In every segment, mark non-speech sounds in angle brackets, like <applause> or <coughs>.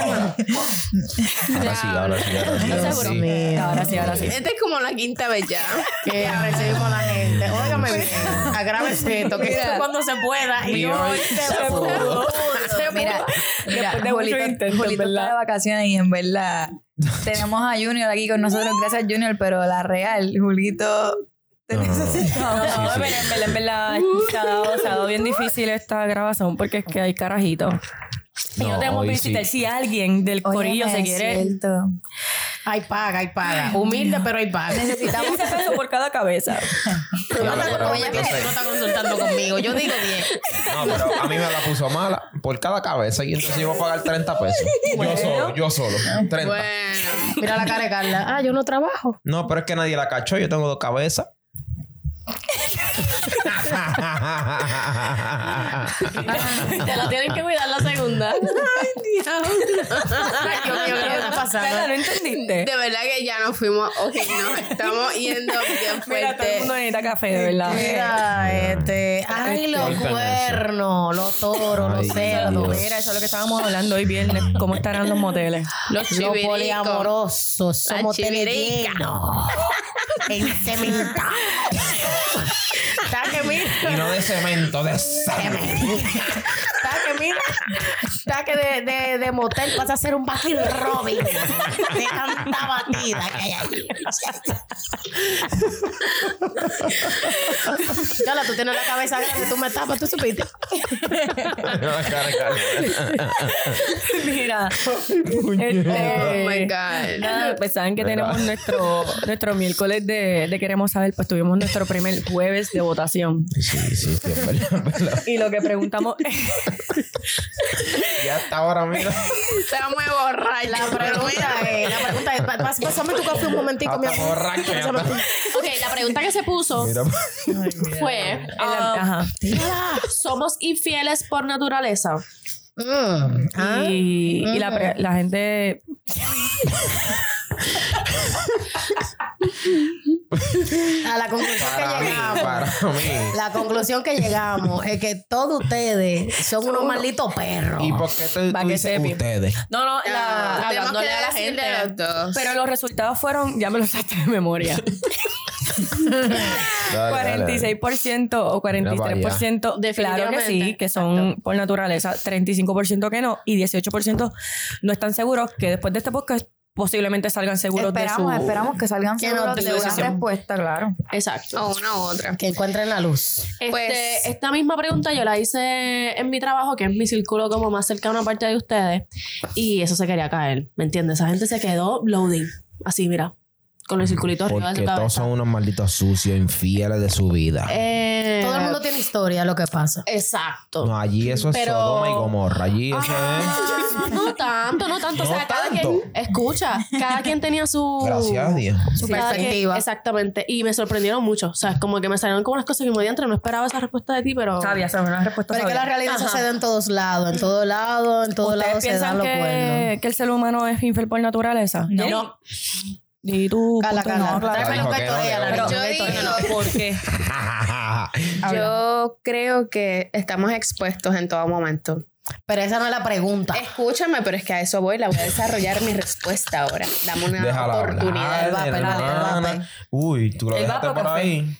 Ahora sí, ahora sí, ahora sí. ahora Seguro. sí. Ahora sí, ahora sí. Esta es como la quinta vez ya. que recibimos a la gente. Óigame bien, agrávese esto, que esto es cuando se pueda. Y Mira, hoy se pudo. Mira, Después de mucho Julito, intento, Julito ¿verdad? está de vacaciones y en verdad tenemos a Junior aquí con nosotros. Gracias, Junior, pero la real, Julito, te No, no, Sí, sí. verdad, en verdad, se ha, dado, se ha dado bien difícil esta grabación porque es que hay carajitos. Y no No, tenemos visitar. sí. Si alguien del corillo se quiere... cierto. Hay paga, hay paga. Humilde, pero hay paga. Necesitamos 15 pesos por cada cabeza. <laughs> Tú no, pero- oye, no estás consultando conmigo. Yo digo 10. No, pero a mí me la puso mala por cada cabeza y entonces iba a pagar 30 pesos. Yo solo, yo solo. 30. Bueno. Mira la cara de Carla. Ah, yo no trabajo. No, pero es que nadie la cachó. Yo tengo dos cabezas. <laughs> Te la tienen que cuidar la segunda. Ay, Dios mío, ¿qué está Carla, pasando? ¿no entendiste? De verdad que ya nos fuimos. Ok, nos estamos yendo bien <laughs> Mira, todo el fuerte. mundo necesita café, de verdad. Mira, este. Ay, los Corten eso. cuernos, los toros, los Ay, cerdos. Dios. Mira, eso es lo que estábamos hablando hoy viernes. ¿Cómo estarán los moteles? Los Los poliamorosos somos llenos. Está que mira. Y no de cemento, de cemento. Mira. Está que de, de, de motel pasa a ser un Baskin Robin. De tanta batida que hay allí. Yala, tú tienes la cabeza grande, tú me tapas, tú supiste. Mira. Oh este, my God. Nada, pues saben que Mira. tenemos nuestro, nuestro miércoles de, de Queremos Saber, pues tuvimos nuestro primer jueves de votación. Sí, sí, sí. Y lo que preguntamos Ya hasta ahora, mira. <laughs> Te vamos a borrar. La pregunta es, la pregunta es, pa- pa- pásame tu café un momentico, mi Hasta amor. borracho, está. Ok, la pregunta que se puso Mira. fue: ah, ajá. ¿Somos infieles por naturaleza? Mm, ah. Y, y la, pre- la gente <laughs> A la conclusión Para que mí, llegamos. para mí. La conclusión que llegamos es que todos ustedes son unos malditos perros. ¿Y por qué te, tú dices ustedes? No, no, la, Ah, tenemos hablándole que a la gente. a los dos. pero los resultados fueron, ya me los saqué de memoria. <laughs> Dale, dale, dale. 46% o 43% claro que sí, que son por naturaleza, 35% que no y 18% no están seguros que después de este podcast posiblemente salgan seguros Esperamos, de su esperamos que salgan seguros de una respuesta, claro. Exacto. O una u otra. Que encuentren la luz. Este, Pues- esta misma pregunta yo la hice en mi trabajo, que es mi círculo como más cercano a parte de ustedes, y eso se quería caer, ¿me entiendes? Esa gente se quedó loading, así, mira, con el circulito arriba de Porque su todos son unos malditos sucios, infieles de su vida. Eh, Todo el mundo tiene historia, lo que pasa. Exacto. No, allí eso es Pero- Sodoma y Gomorra. Allí eso Ah, no tanto, no tanto. o No sea, cada tanto. quien, escucha, cada quien tenía su... es. Gracias a Dios. Su cada quien- perspectiva. exactamente. Y me sorprendieron mucho. O sea, es como que me salieron como unas cosas que me diantre. No esperaba esa respuesta de ti, pero... sabia, esa es una respuesta Pero es que la realidad Ajá. sucede en todos lados. En todos lados, en todos ¿Ustedes lados se dan piensan los cuernos. que, que el ser humano es infiel por naturaleza? No. No. Y tú, Cala, punto, cala. no, Dijo que no, que la no. niña, Yo. <laughs> Yo creo que estamos expuestos en todo momento. Pero esa no es la pregunta. Escúchame, pero es que a eso voy. La voy a desarrollar mi respuesta ahora. Dame una Déjala oportunidad. hablar, vape, dale, hermana. vape. Uy, tú lo El dejaste por café. ahí.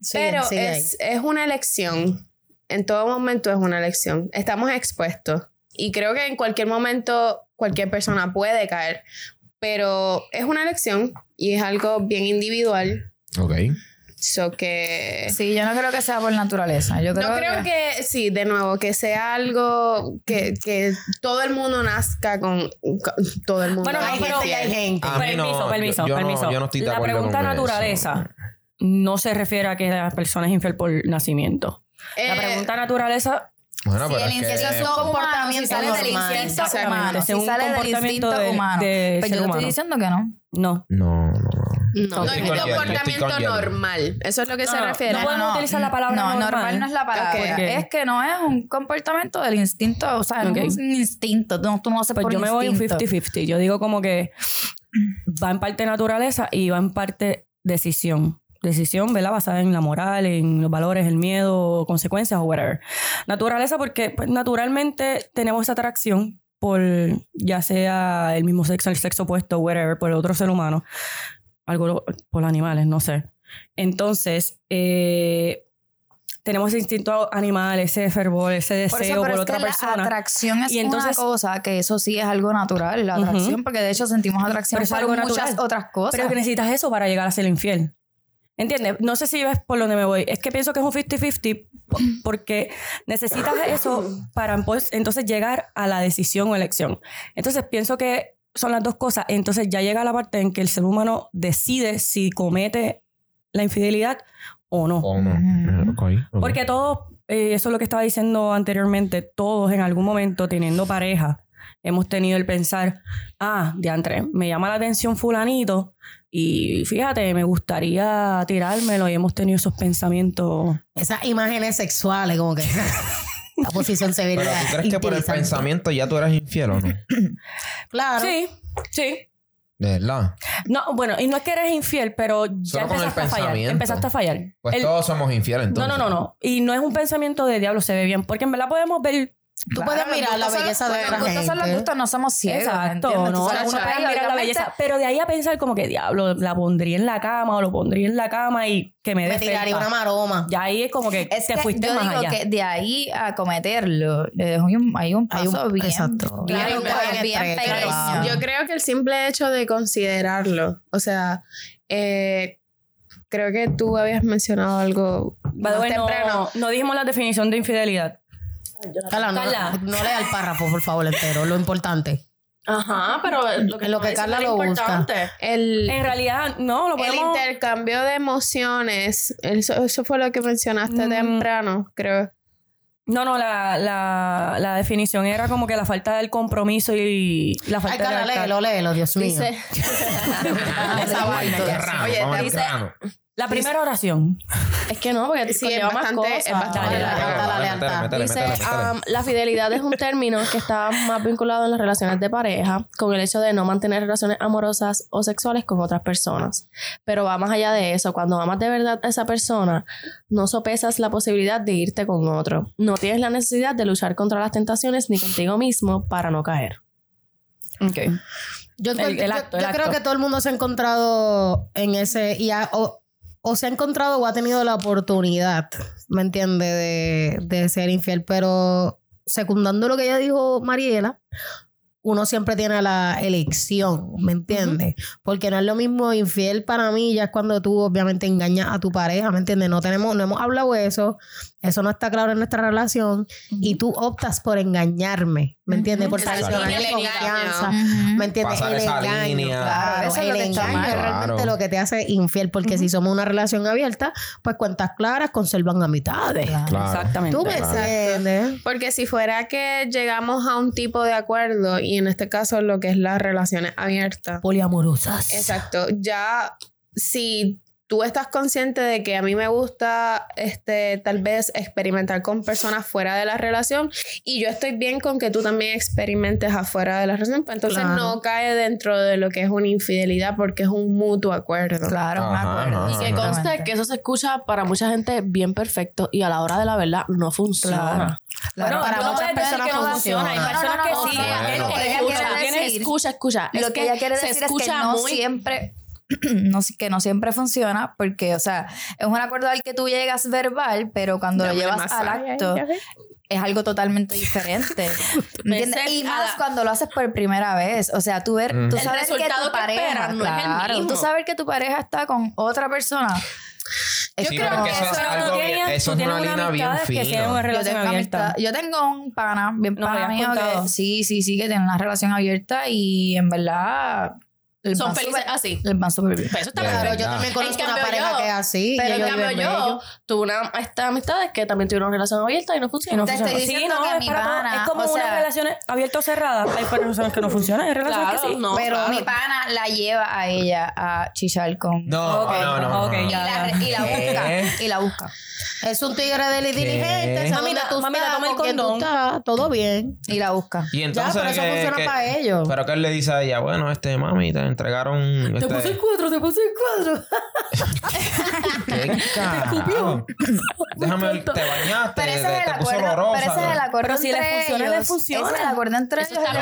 Sigue, Pero sigue ahí. es, es una elección. En todo momento es una elección. Estamos expuestos. Y creo que en cualquier momento cualquier persona puede caer. Pero es una elección y es algo bien individual. Ok. So que. Sí, yo no creo que sea por naturaleza. Yo creo, no creo que, sí, de nuevo, que sea algo que, que todo el mundo nazca con, con- todo el mundo. Bueno, no, Hay pero- gente hay gente. No, permiso, yo- permiso, yo no- permiso. yo no estoy de la pregunta con eso. naturaleza no se refiere a que la persona es infiel por nacimiento. la Eh, pregunta naturaleza Bueno, Si pero el es que... instinto es un comportamiento si sale del normal. instinto humano, si es un sale del comportamiento instinto de- humano. de Pero ser yo humano. estoy diciendo que no. no. No, no, no. no, es un comportamiento normal. Eso es lo que se No, refiere. no podemos utilizar la palabra no, normal. no es la palabra. Ok. Es que no es un comportamiento del instinto. O sea, Ok. no es un instinto. Tú, tú no haces Pues por yo me voy un instinto. 50-50. Yo digo como que va en parte naturaleza y va en parte decisión. Decisión, ¿verdad? Basada en la moral, en los valores, el miedo, consecuencias o whatever. Naturaleza porque pues, naturalmente tenemos esa atracción por ya sea el mismo sexo, el sexo opuesto, whatever, por otro ser humano, algo por animales, no sé. Entonces, eh, tenemos ese instinto animal, ese fervor, ese Por deseo eso, por, es otra que la persona. atracción es Y entonces- una cosa que eso sí es algo natural, la atracción, porque de hecho sentimos atracción por muchas natural. otras cosas. Pero que necesitas eso para llegar a ser infiel. ¿Entiendes? No sé si ves por dónde me voy. Es que pienso que es un 50-50 po- porque necesitas eso para pues, entonces llegar a la decisión o elección. Entonces pienso que son las dos cosas. Entonces ya llega la parte en que el ser humano decide si comete la infidelidad o no. ¿O no? Porque todos, eh, eso es lo que estaba diciendo anteriormente, todos en algún momento teniendo pareja, hemos tenido el pensar, ah, diantre, me llama la atención fulanito y fíjate, me gustaría tirármelo y hemos tenido esos pensamientos. Esas imágenes sexuales, como que. <laughs> la posición se ve Pero tú crees que por el pensamiento ya tú eres infiel o no? <clears throat> Claro. Sí, sí. De verdad. No, bueno, y no es que eres infiel, pero ya Solo con el empezaste a fallar. pensamiento. Empezaste a fallar. Pues El- todos somos infieles no, entonces. no, no, no. Y no es un pensamiento de diablo, se ve bien, porque en verdad podemos ver Tú Claro, puedes mirar la belleza de los otra gustos son los gente. gustos, no somos ciegos. Exacto, ¿entiendes? no, uno uno puede mirar la belleza, pero de ahí a pensar como que diablo, la pondría en la cama o lo pondría en la cama y que me Me tiraría una maroma. Ya ahí es como que Es te que fuiste yo más digo allá. que de ahí a cometerlo, hay un, hay un Hay un- paso bien, exacto. bien, Claro, bien, bien bien estrecho, pequeño. claro. Yo creo que el simple hecho de considerarlo, o sea, eh, creo que tú habías mencionado algo más way, no, temprano. no dijimos la definición de infidelidad. Carla, no, Carla. no lea el párrafo, por favor, entero. Lo importante. Ajá, pero lo que, En lo que Carla lo importante. El, En realidad, no, lo el podemos... intercambio de emociones, eso, eso fue lo que mencionaste Mm. temprano, creo. No, no, la, la, la definición era como que la falta del compromiso y la Ay, falta de Carla, lealtad. léelo, léelo, Dios mío. Dice, <laughs> Esa vaina. Oye, Vamos al dice- grano. La primera oración. es que no, porque Sí, es lleva más bastante- cosas. es bastante Dale, La dale. lealtad, la Dice, um, la fidelidad es un término que está más vinculado en las relaciones de pareja con el hecho de no mantener relaciones amorosas o sexuales con otras personas. Pero va más allá de eso. Cuando amas de verdad a esa persona, no sopesas la posibilidad de irte con otro. No tienes la necesidad de luchar contra las tentaciones ni contigo mismo para no caer. Ok. Yo, El- el yo- acto, el yo creo que todo el mundo se ha encontrado en ese y ha- o, o se ha encontrado o ha tenido la oportunidad, ¿me entiende? De, de ser infiel, pero secundando lo que ya dijo Mariela, uno siempre tiene la elección, ¿me entiendes? Porque no es lo mismo infiel para mí, ya es cuando tú obviamente engañas a tu pareja, ¿me entiendes? No tenemos, no hemos hablado de eso, eso no está claro en nuestra relación y tú optas por engañarme, ¿me entiendes? Por mi engaño. confianza. ¿me entiendes? Pasar el esa engaño, línea. claro, Eso es el lo que está engaño mal. es realmente Claro. lo que te hace infiel, porque si somos una relación abierta, pues cuentas claras conservan amistades. Claro. Claro. Exactamente. ¿Tú me Claro. entiendes? Porque si fuera que llegamos a un tipo de acuerdo, y en este caso lo que es las relaciones abiertas, Poliamorosas. Exacto. Ya, si tú estás consciente de que a mí me gusta, este, tal vez experimentar con personas fuera de la relación, y yo estoy bien con que tú también experimentes afuera de la relación, pues entonces Claro. no cae dentro de lo que es una infidelidad porque es un mutuo acuerdo. Claro, Ajá, acuerdo. ajá, Y que conste que eso se escucha para mucha gente bien perfecto y a la hora de la verdad no funciona. Claro. Bueno, para no muchas personas que no funciona. Hay No, no, personas no, que no, sí. no, Bueno. Escucha, quiere tienes- decir- Escucha, escucha. Lo Es que, que ella quiere se decir es que escucha no muy- siempre, <clears throat> no, que no siempre funciona, porque, o sea, es un acuerdo al que tú llegas verbal, pero cuando lo Dame llevas masaje al acto es algo totalmente diferente. <laughs> ¿me entiendes? Y más cuando lo haces por primera vez. O sea, tú ver, Mm. tú sabes que tu que pareja, no es el claro, mismo. tú sabes que tu pareja está con otra persona. Es Sí, que no, es que eso es no algo tiene- que- eso es una línea bien que fina. una Yo tengo, abierta. amistad- yo tengo un pana, bien Nos pana mío, contado. que sí, sí, sí, que tiene una relación abierta y en verdad Son felices así. van súper bien. Pero eso está De Claro, yo también conozco una pareja yo- que es así. y Pero en cambio yo tuve una, estas amistades que también tuvieron una relación abierta y no Y funcionó. no Te funciona. estoy diciendo que es mi pana, Es como o unas relaciones abiertas o cerradas. Hay relaciones que no funcionan, hay relaciones Claro, que sí. no, Pero claro. mi pana la lleva a ella a chichar con. No, no, no, no. ok, Y ya. la, y la busca. ¿Qué? Y la busca. Es un tigre del diligente. Mamita, tú mamita, toma el condón. estás, todo bien. Y la busca. Y Ya, entonces. pero eso ¿qué- funciona para ellos. Pero que él le dice a ella, bueno, este mami, te- entregaron. Te este- puse el cuadro, te puse el cuadro. <laughs> ¿Qué carajo? Déjame ver, te bañaste, Pero ese te, es te el puso acuerdo, olorosa. pero ese es el acuerdo Pero si le entre funciona, le ellos. funciona. Ese es el acuerdo entre ellos. está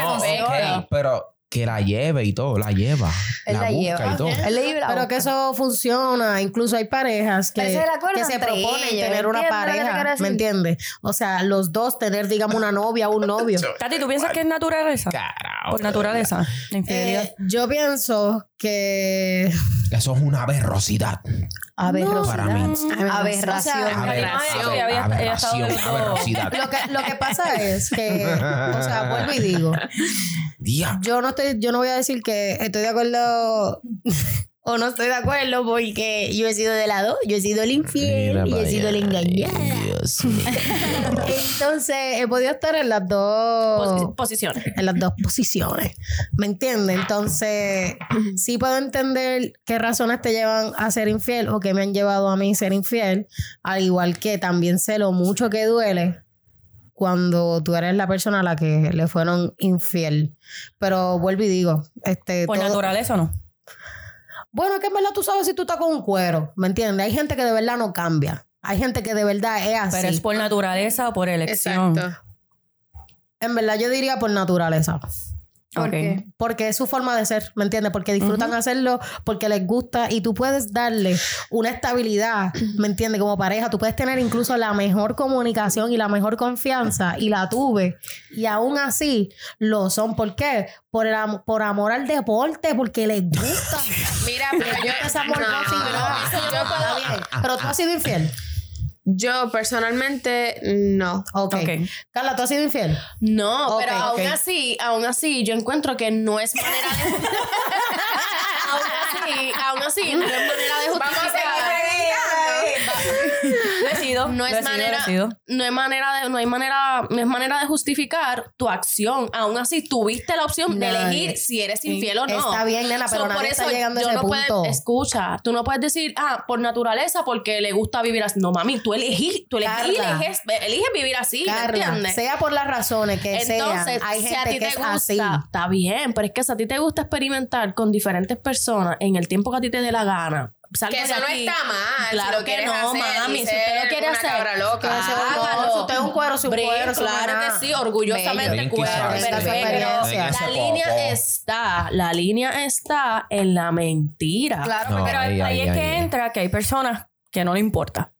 No, pero que la lleve y todo, la lleva. Él la, la busca lleva. y todo. Él le lleva Pero que eso funciona. Incluso hay parejas que, que se proponen ellos, tener una ¿entiendes lo que te quiero pareja. ¿Me entiendes? O sea, los dos tener, digamos, una novia o un novio. Tati, ¿tú piensas que es naturaleza? Carajo. Por naturaleza, la infidelidad. Eh, yo pienso que. Eso es una berrosidad. Aberrosidad. Para mí. Aberración. Aberración. aberración, aberrosidad. Lo que, lo que pasa es que, o sea, vuelvo y digo, Día. yo no estoy, yo no voy a decir que estoy de acuerdo o no estoy de acuerdo porque yo he sido de lado, yo he sido el infiel Mira y he sido el engañado. Dios. <laughs> Entonces he podido estar en las dos Posi- posiciones. en las dos posiciones. ¿Me entiendes? Entonces, sí puedo entender qué razones te llevan a ser infiel o qué me han llevado a mí a ser infiel, al igual que también sé lo mucho que duele cuando tú eres la persona a la que le fueron infiel. Pero vuelvo y digo, este Por todo- naturaleza o no. Bueno, es que en verdad tú sabes si tú estás con un cuero, ¿me entiendes? Hay gente que de verdad no cambia. Hay gente que de verdad es así. Pero es por naturaleza o por elección. Exacto. En verdad yo diría por naturaleza. ¿Por qué? Porque es su forma de ser, ¿me entiendes? Porque disfrutan hacerlo, porque les gusta y tú puedes darle una estabilidad, ¿me entiendes? Como pareja, tú puedes tener incluso la mejor comunicación y la mejor confianza y la tuve y aún así lo son. ¿Por qué? Por, el am- por amor al deporte, porque les gusta. <laughs> Mira, pero yo Esa morbosidad. no, yo, Está bien. Pero tú has sido infiel. Yo personalmente no. Ok. Ok. Carla, ¿tú has sido infiel? No, pero aún así, aún así, yo encuentro que no es manera de. <laughs> aún así, aún así, no es manera de justificar. Sido. No es sido, manera, sido. no manera de, no hay manera, no es manera de justificar tu acción. Aún así, tuviste la opción de elegir si eres infiel o no. Está bien, nena, pero So, nadie por está eso llegando a yo ese no punto. escucha, tú no puedes decir, ah, por naturaleza, porque le gusta vivir así. No, mami, tú elegí, tú Carla. eliges, eliges vivir así, ¿me Carla, entiendes? sea por las razones que Entonces, sean, hay si a ti que te es gusta, así. está bien, pero es que si a ti te gusta experimentar con diferentes personas en el tiempo que a ti te dé la gana, salgo Que de eso no está mal. Claro si lo que no, hacer, mami, si usted lo quiere hacer, cabra loca. Que si usted es un cuero, si un Brin, cuero, claro una- que sí, orgullosamente cuero. La línea está, la línea está en la mentira. Claro, No, Pero ahí, ahí, ahí, es que ahí. entra que hay personas que no le importa.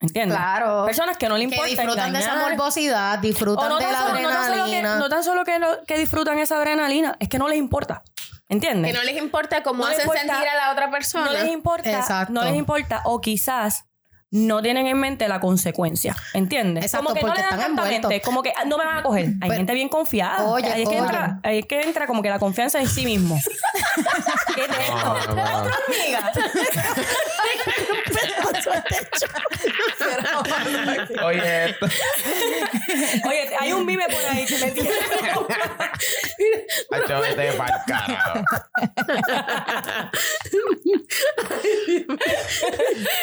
¿Entiendes? claro. Personas que no le Que importa disfrutan de esa morbosidad, disfrutan no de tan, la solo, no tan solo que, adrenalina. no tan solo que, lo- que disfrutan esa adrenalina, es que no les importa. ¿Entiendes? Que no les importa cómo No les hacen importa- sentir a la otra persona. no les importa, Exacto. no les importa o quizás no tienen en mente la consecuencia, ¿entiendes? Exacto, como que no porque le dan están tanta como que ah, no me van a coger. Hay Pero- gente bien confiada. Oye, ahí es que entra, ahí es que entra como que la confianza en sí mismo. <laughs> ¿Qué es esto? No, no, no. Amiga. <laughs> Oye, esto. Oye, hay un mime por ahí que me tiene. Hacho, vete pa'l carajo.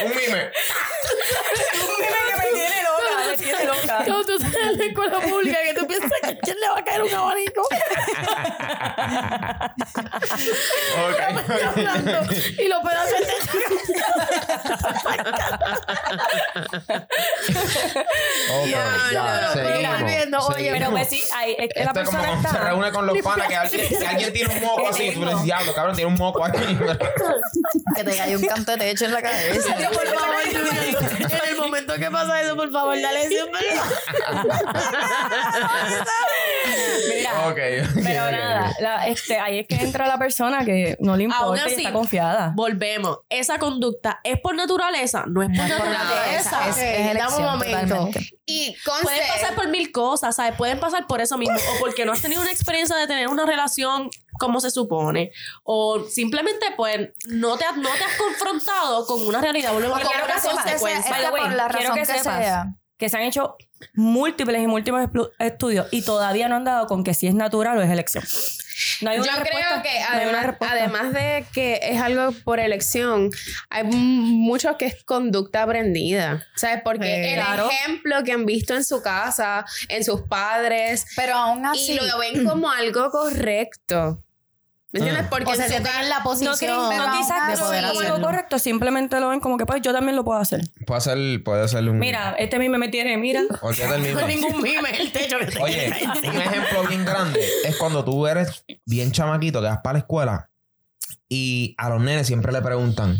Un mime. un mime que me tiene loca, me tiene loca. Cuando tú estás en la escuela pública que tú piensas que a quién le va a caer un abanico Ok. y lo pedazos de techo. <laughs> Ok, ya, seguimos. volviendo, oye, seguimos. Pero pues sí, ahí, es que la Esto es como persona se está. reúne con los panas que alguien, si alguien tiene un moco así, tú le dices, diablo, cabrón, tiene un moco aquí. que te caiga un canto de techo en la cabeza. Por favor, en el momento que pasa eso, por favor, dale siempre. <laughs> <laughs> Mira, <laughs> pero nada, la- este, ahí es que entra la persona que no le importa y así, está confiada. Volvemos. Esa conducta es por naturaleza, no es por naturaleza. Es, es elección un momento. totalmente. Y conste, Pueden pasar por mil cosas, ¿sabes? Pueden pasar por eso mismo. O porque no has tenido una experiencia de tener una relación como se supone. O simplemente, pues, no te, has- no te has confrontado con una realidad. Volvemos a sepas, consecuencia. la quiero que que, sepas. sea. Que se han hecho múltiples y múltiples estudios y todavía no han dado con que si es natural o es elección. No hay yo una creo respuesta, que además, de que es algo por elección, hay mucho que es conducta aprendida. ¿Sabes? Porque el Claro. ejemplo que han visto en su casa, en sus padres, Pero aún así. y lo ven como algo correcto. ¿Me entiendes? Porque O sea, se la No, posición que- no, quizás de no poder es algo correcto, simplemente lo ven como que pues yo también lo puedo hacer. Puede ser, puede ser un. Mira, este mime me tiene, mira. Olvídate mismo. No <laughs> hay ningún mime el techo que Oye, un ejemplo bien grande es cuando tú eres bien chamaquito, que vas para la escuela y a los nenes siempre le preguntan: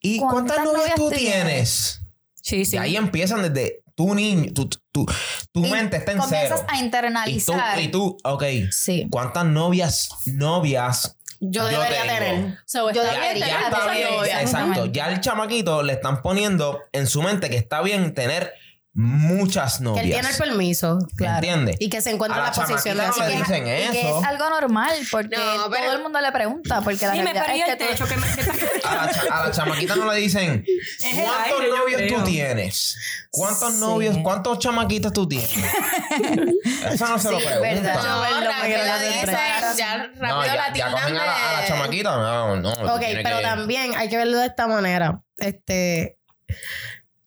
¿Y cuántas, ¿Cuántas novias tú tienes? tienes? Sí, sí. Y ahí empiezan desde tu niño, tu, tu, tu Y mente está en comienzas cero. a Y tú, internalizar. y tú, ok, Sí. ¿cuántas novias, novias Yo Yo debería tengo. tener. So, Yo debería bien ya tener está bien, exacto. Ya al chamaquito le están poniendo en su mente que está bien tener muchas Que novias. él tiene el permiso. Claro. ¿Entiendes? Y que se encuentra en la la posición de chamaquita no le hacerlo. dicen Y que es algo normal porque No, pero- todo el mundo le pregunta porque la Dime, realidad ¿y es que techo que me... que- <laughs> A la, cha- a la chamaquita no le dicen <laughs> ¿Cuántos aire, novios tú tienes? ¿Cuántos Sí. novios, cuántos chamaquitos tú tienes? <laughs> Eso no se lo Sí, preguntan. verdad. No, esa- tendré. ya rápido No, ya, la ya cogen a la, a la de- chamaquita. No, no. Ok, pero que- también hay que verlo de esta manera. Este,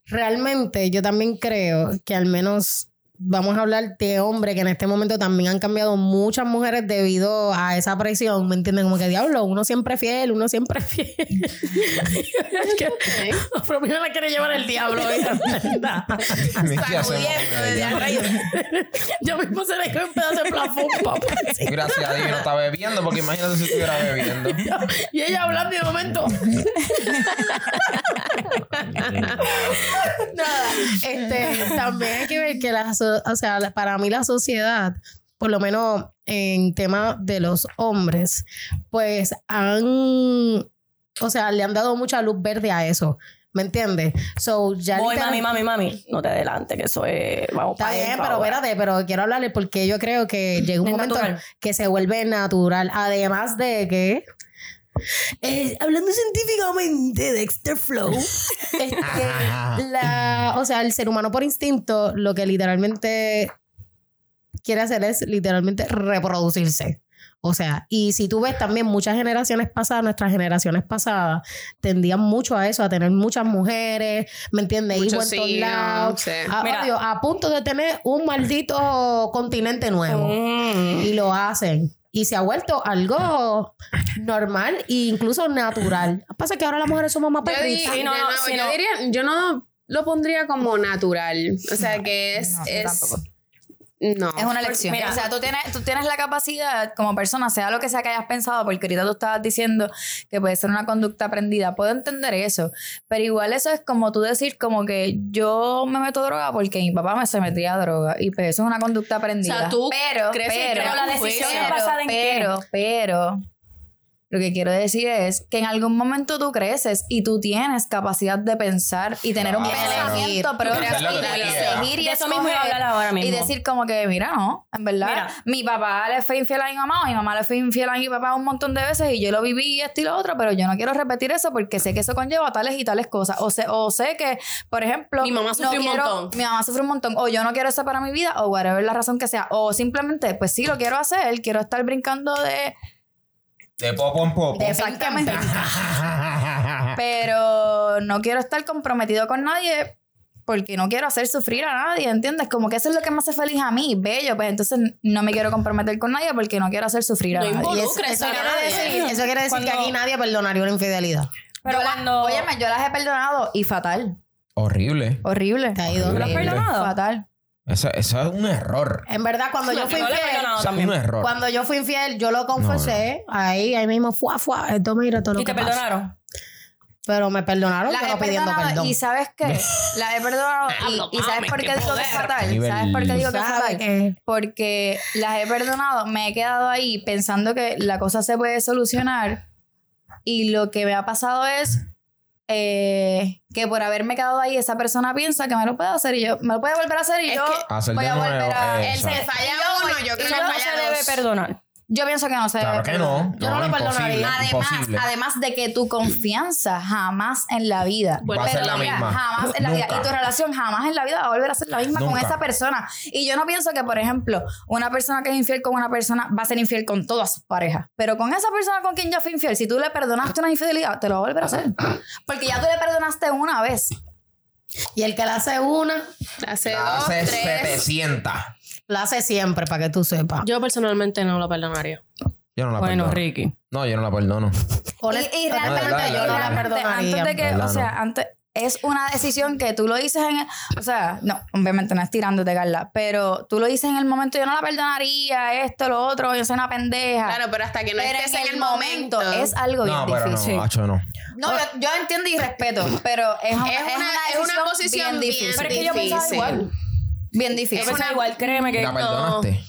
realmente yo también creo que al menos vamos a hablar de hombres que en este momento también han cambiado muchas mujeres debido a esa presión, ¿me entienden? Como que diablo, uno siempre fiel, uno siempre fiel. <laughs> <laughs> Es que- Pero mira la quiere llevar el diablo. <laughs> Yo mismo se le cae un pedazo de plafón, papá. Gracias a Dios no está bebiendo, porque imagínate si estuviera bebiendo. Y ella hablando de momento. Nada. Este, también hay que ver que la, so- o sea, para mí la sociedad, por lo menos en tema de los hombres, pues han, o sea, le han dado mucha luz verde a eso. ¿Me entiendes? So, ya Voy, mami, mami, mami. No te adelante, que eso es... Vamos Está bien, pero espérate, pero quiero hablarle porque yo creo que llega un Es momento natural. que se vuelve natural. Además de que. Eh, hablando científicamente, Dexter Flow, <laughs> este, la, o sea, el ser humano por instinto lo que literalmente quiere hacer es literalmente reproducirse. O sea, y si tú ves también muchas generaciones pasadas, nuestras generaciones pasadas tendían mucho a eso, a tener muchas mujeres, ¿me entiendes? Hijos en todos lados. sí. A, Mira. obvio, a punto de tener un maldito continente nuevo. Mm. Y lo hacen. Y se ha vuelto algo normal e incluso natural. Pasa que ahora las mujeres somos más Yo, perritas. No, no, yo no. diría, yo no lo pondría como natural. O sea, que es. no, yo es tampoco. No. Es una elección. mira. o sea, tú tienes, tú tienes la capacidad como persona, sea lo que sea que hayas pensado, porque ahorita tú estabas diciendo que puede ser una conducta aprendida. Puedo entender eso. Pero igual eso es como tú decir como que yo me meto droga porque mi papá me se metía a droga. Y pues eso es una conducta aprendida. O sea, tú pero, crees que pero, crea la decisión es basada en qué? pero, pero, lo que quiero decir es que en algún momento tú creces y tú tienes capacidad de pensar y tener un pensamiento propio y seguir y De eso mismo hablar ahora y decir como que, mira, no, en verdad, Mira. mi papá le fue infiel a mi mamá, mi mamá le fue infiel a mi papá un montón de veces y yo lo viví y esto y lo otro, pero yo no quiero repetir eso porque sé que eso conlleva tales y tales cosas. O sé, o sé que, por ejemplo, Mi mamá sufrió un quiero- montón. Mi mamá sufrió un montón. O yo no quiero eso para mi vida, o whatever la razón que sea. O simplemente, pues sí, lo quiero hacer, quiero estar brincando de... De popo en popo. Exactamente. <laughs> pero no quiero estar comprometido con nadie porque no quiero hacer sufrir a nadie, ¿entiendes? Como que eso es lo que me hace feliz a mí, bello, pues entonces no me quiero comprometer con nadie porque no quiero hacer sufrir a No nadie. Eso, involucres eso a quiere nadie. decir, eso quiere decir que aquí nadie perdonaría una infidelidad. Pero Yo la- cuando... Óyeme, yo las he perdonado y fatal. Horrible. Horrible. Te ha ido. ¿Tú lo has Horrible. perdonado? Fatal. Eso, eso es un error. En verdad, cuando yo fui No infiel, un error. cuando yo fui infiel, yo lo confesé. Ahí, ahí mismo, fuá, fuá. Esto mira todo lo ¿Y que te pasa. perdonaron? Pero me perdonaron, Las pero he pidiendo perdonado perdón. y ¿sabes qué? <laughs> Las he perdonado y, y ¿sabes por qué digo que es fatal? Nivel- ¿Sabes por qué digo que es ¿Sabe fatal? qué? porque las he perdonado, me he quedado ahí pensando que la cosa se puede solucionar y lo que me ha pasado es eh, que por haberme quedado ahí esa persona piensa que me lo puede hacer y yo me lo puede volver a hacer y Es yo voy a nuevo, volver a Él se falla uno, yo creo que se debe perdonar. Yo pienso que no se Claro debe que perdonar. no. Yo no lo imposible, perdonaría. Además, imposible. además de que tu confianza jamás en la vida Va a ser la misma. Jamás en la vida. Nunca. Y tu relación jamás en la vida va a volver a ser la misma con Nunca. esa persona. Y yo no pienso que, por ejemplo, una persona que es infiel con una persona va a ser infiel con todas sus parejas. Pero con esa persona con quien ya fue infiel, si tú le perdonaste una infidelidad, te lo va a volver a hacer. Porque ya tú le perdonaste una vez. Y el que la hace una, Hace La dos, hace tres. 700. La hace siempre, para que tú sepas. Yo personalmente no lo perdonaría. Yo no la Bueno, perdono. Ricky. No, yo no la perdono. Y, y realmente, verdad, y yo no la perdonaría. antes de que, Verdad, o sea, no. antes es una decisión que tú lo dices en el, o sea, no, obviamente no es tirándote, Carla, pero tú lo dices en el momento, yo no la perdonaría, esto, lo otro, yo soy una pendeja. Claro, pero hasta que no pero estés en el momento es algo bien No, pero difícil. no, hacho, no. No, yo, yo entiendo y respeto, pero es, Es es una- es una posición bien difícil. Pero es que yo pensaba difícil. igual. Bien difícil. pensaba igual, créeme que... ¿La perdonaste?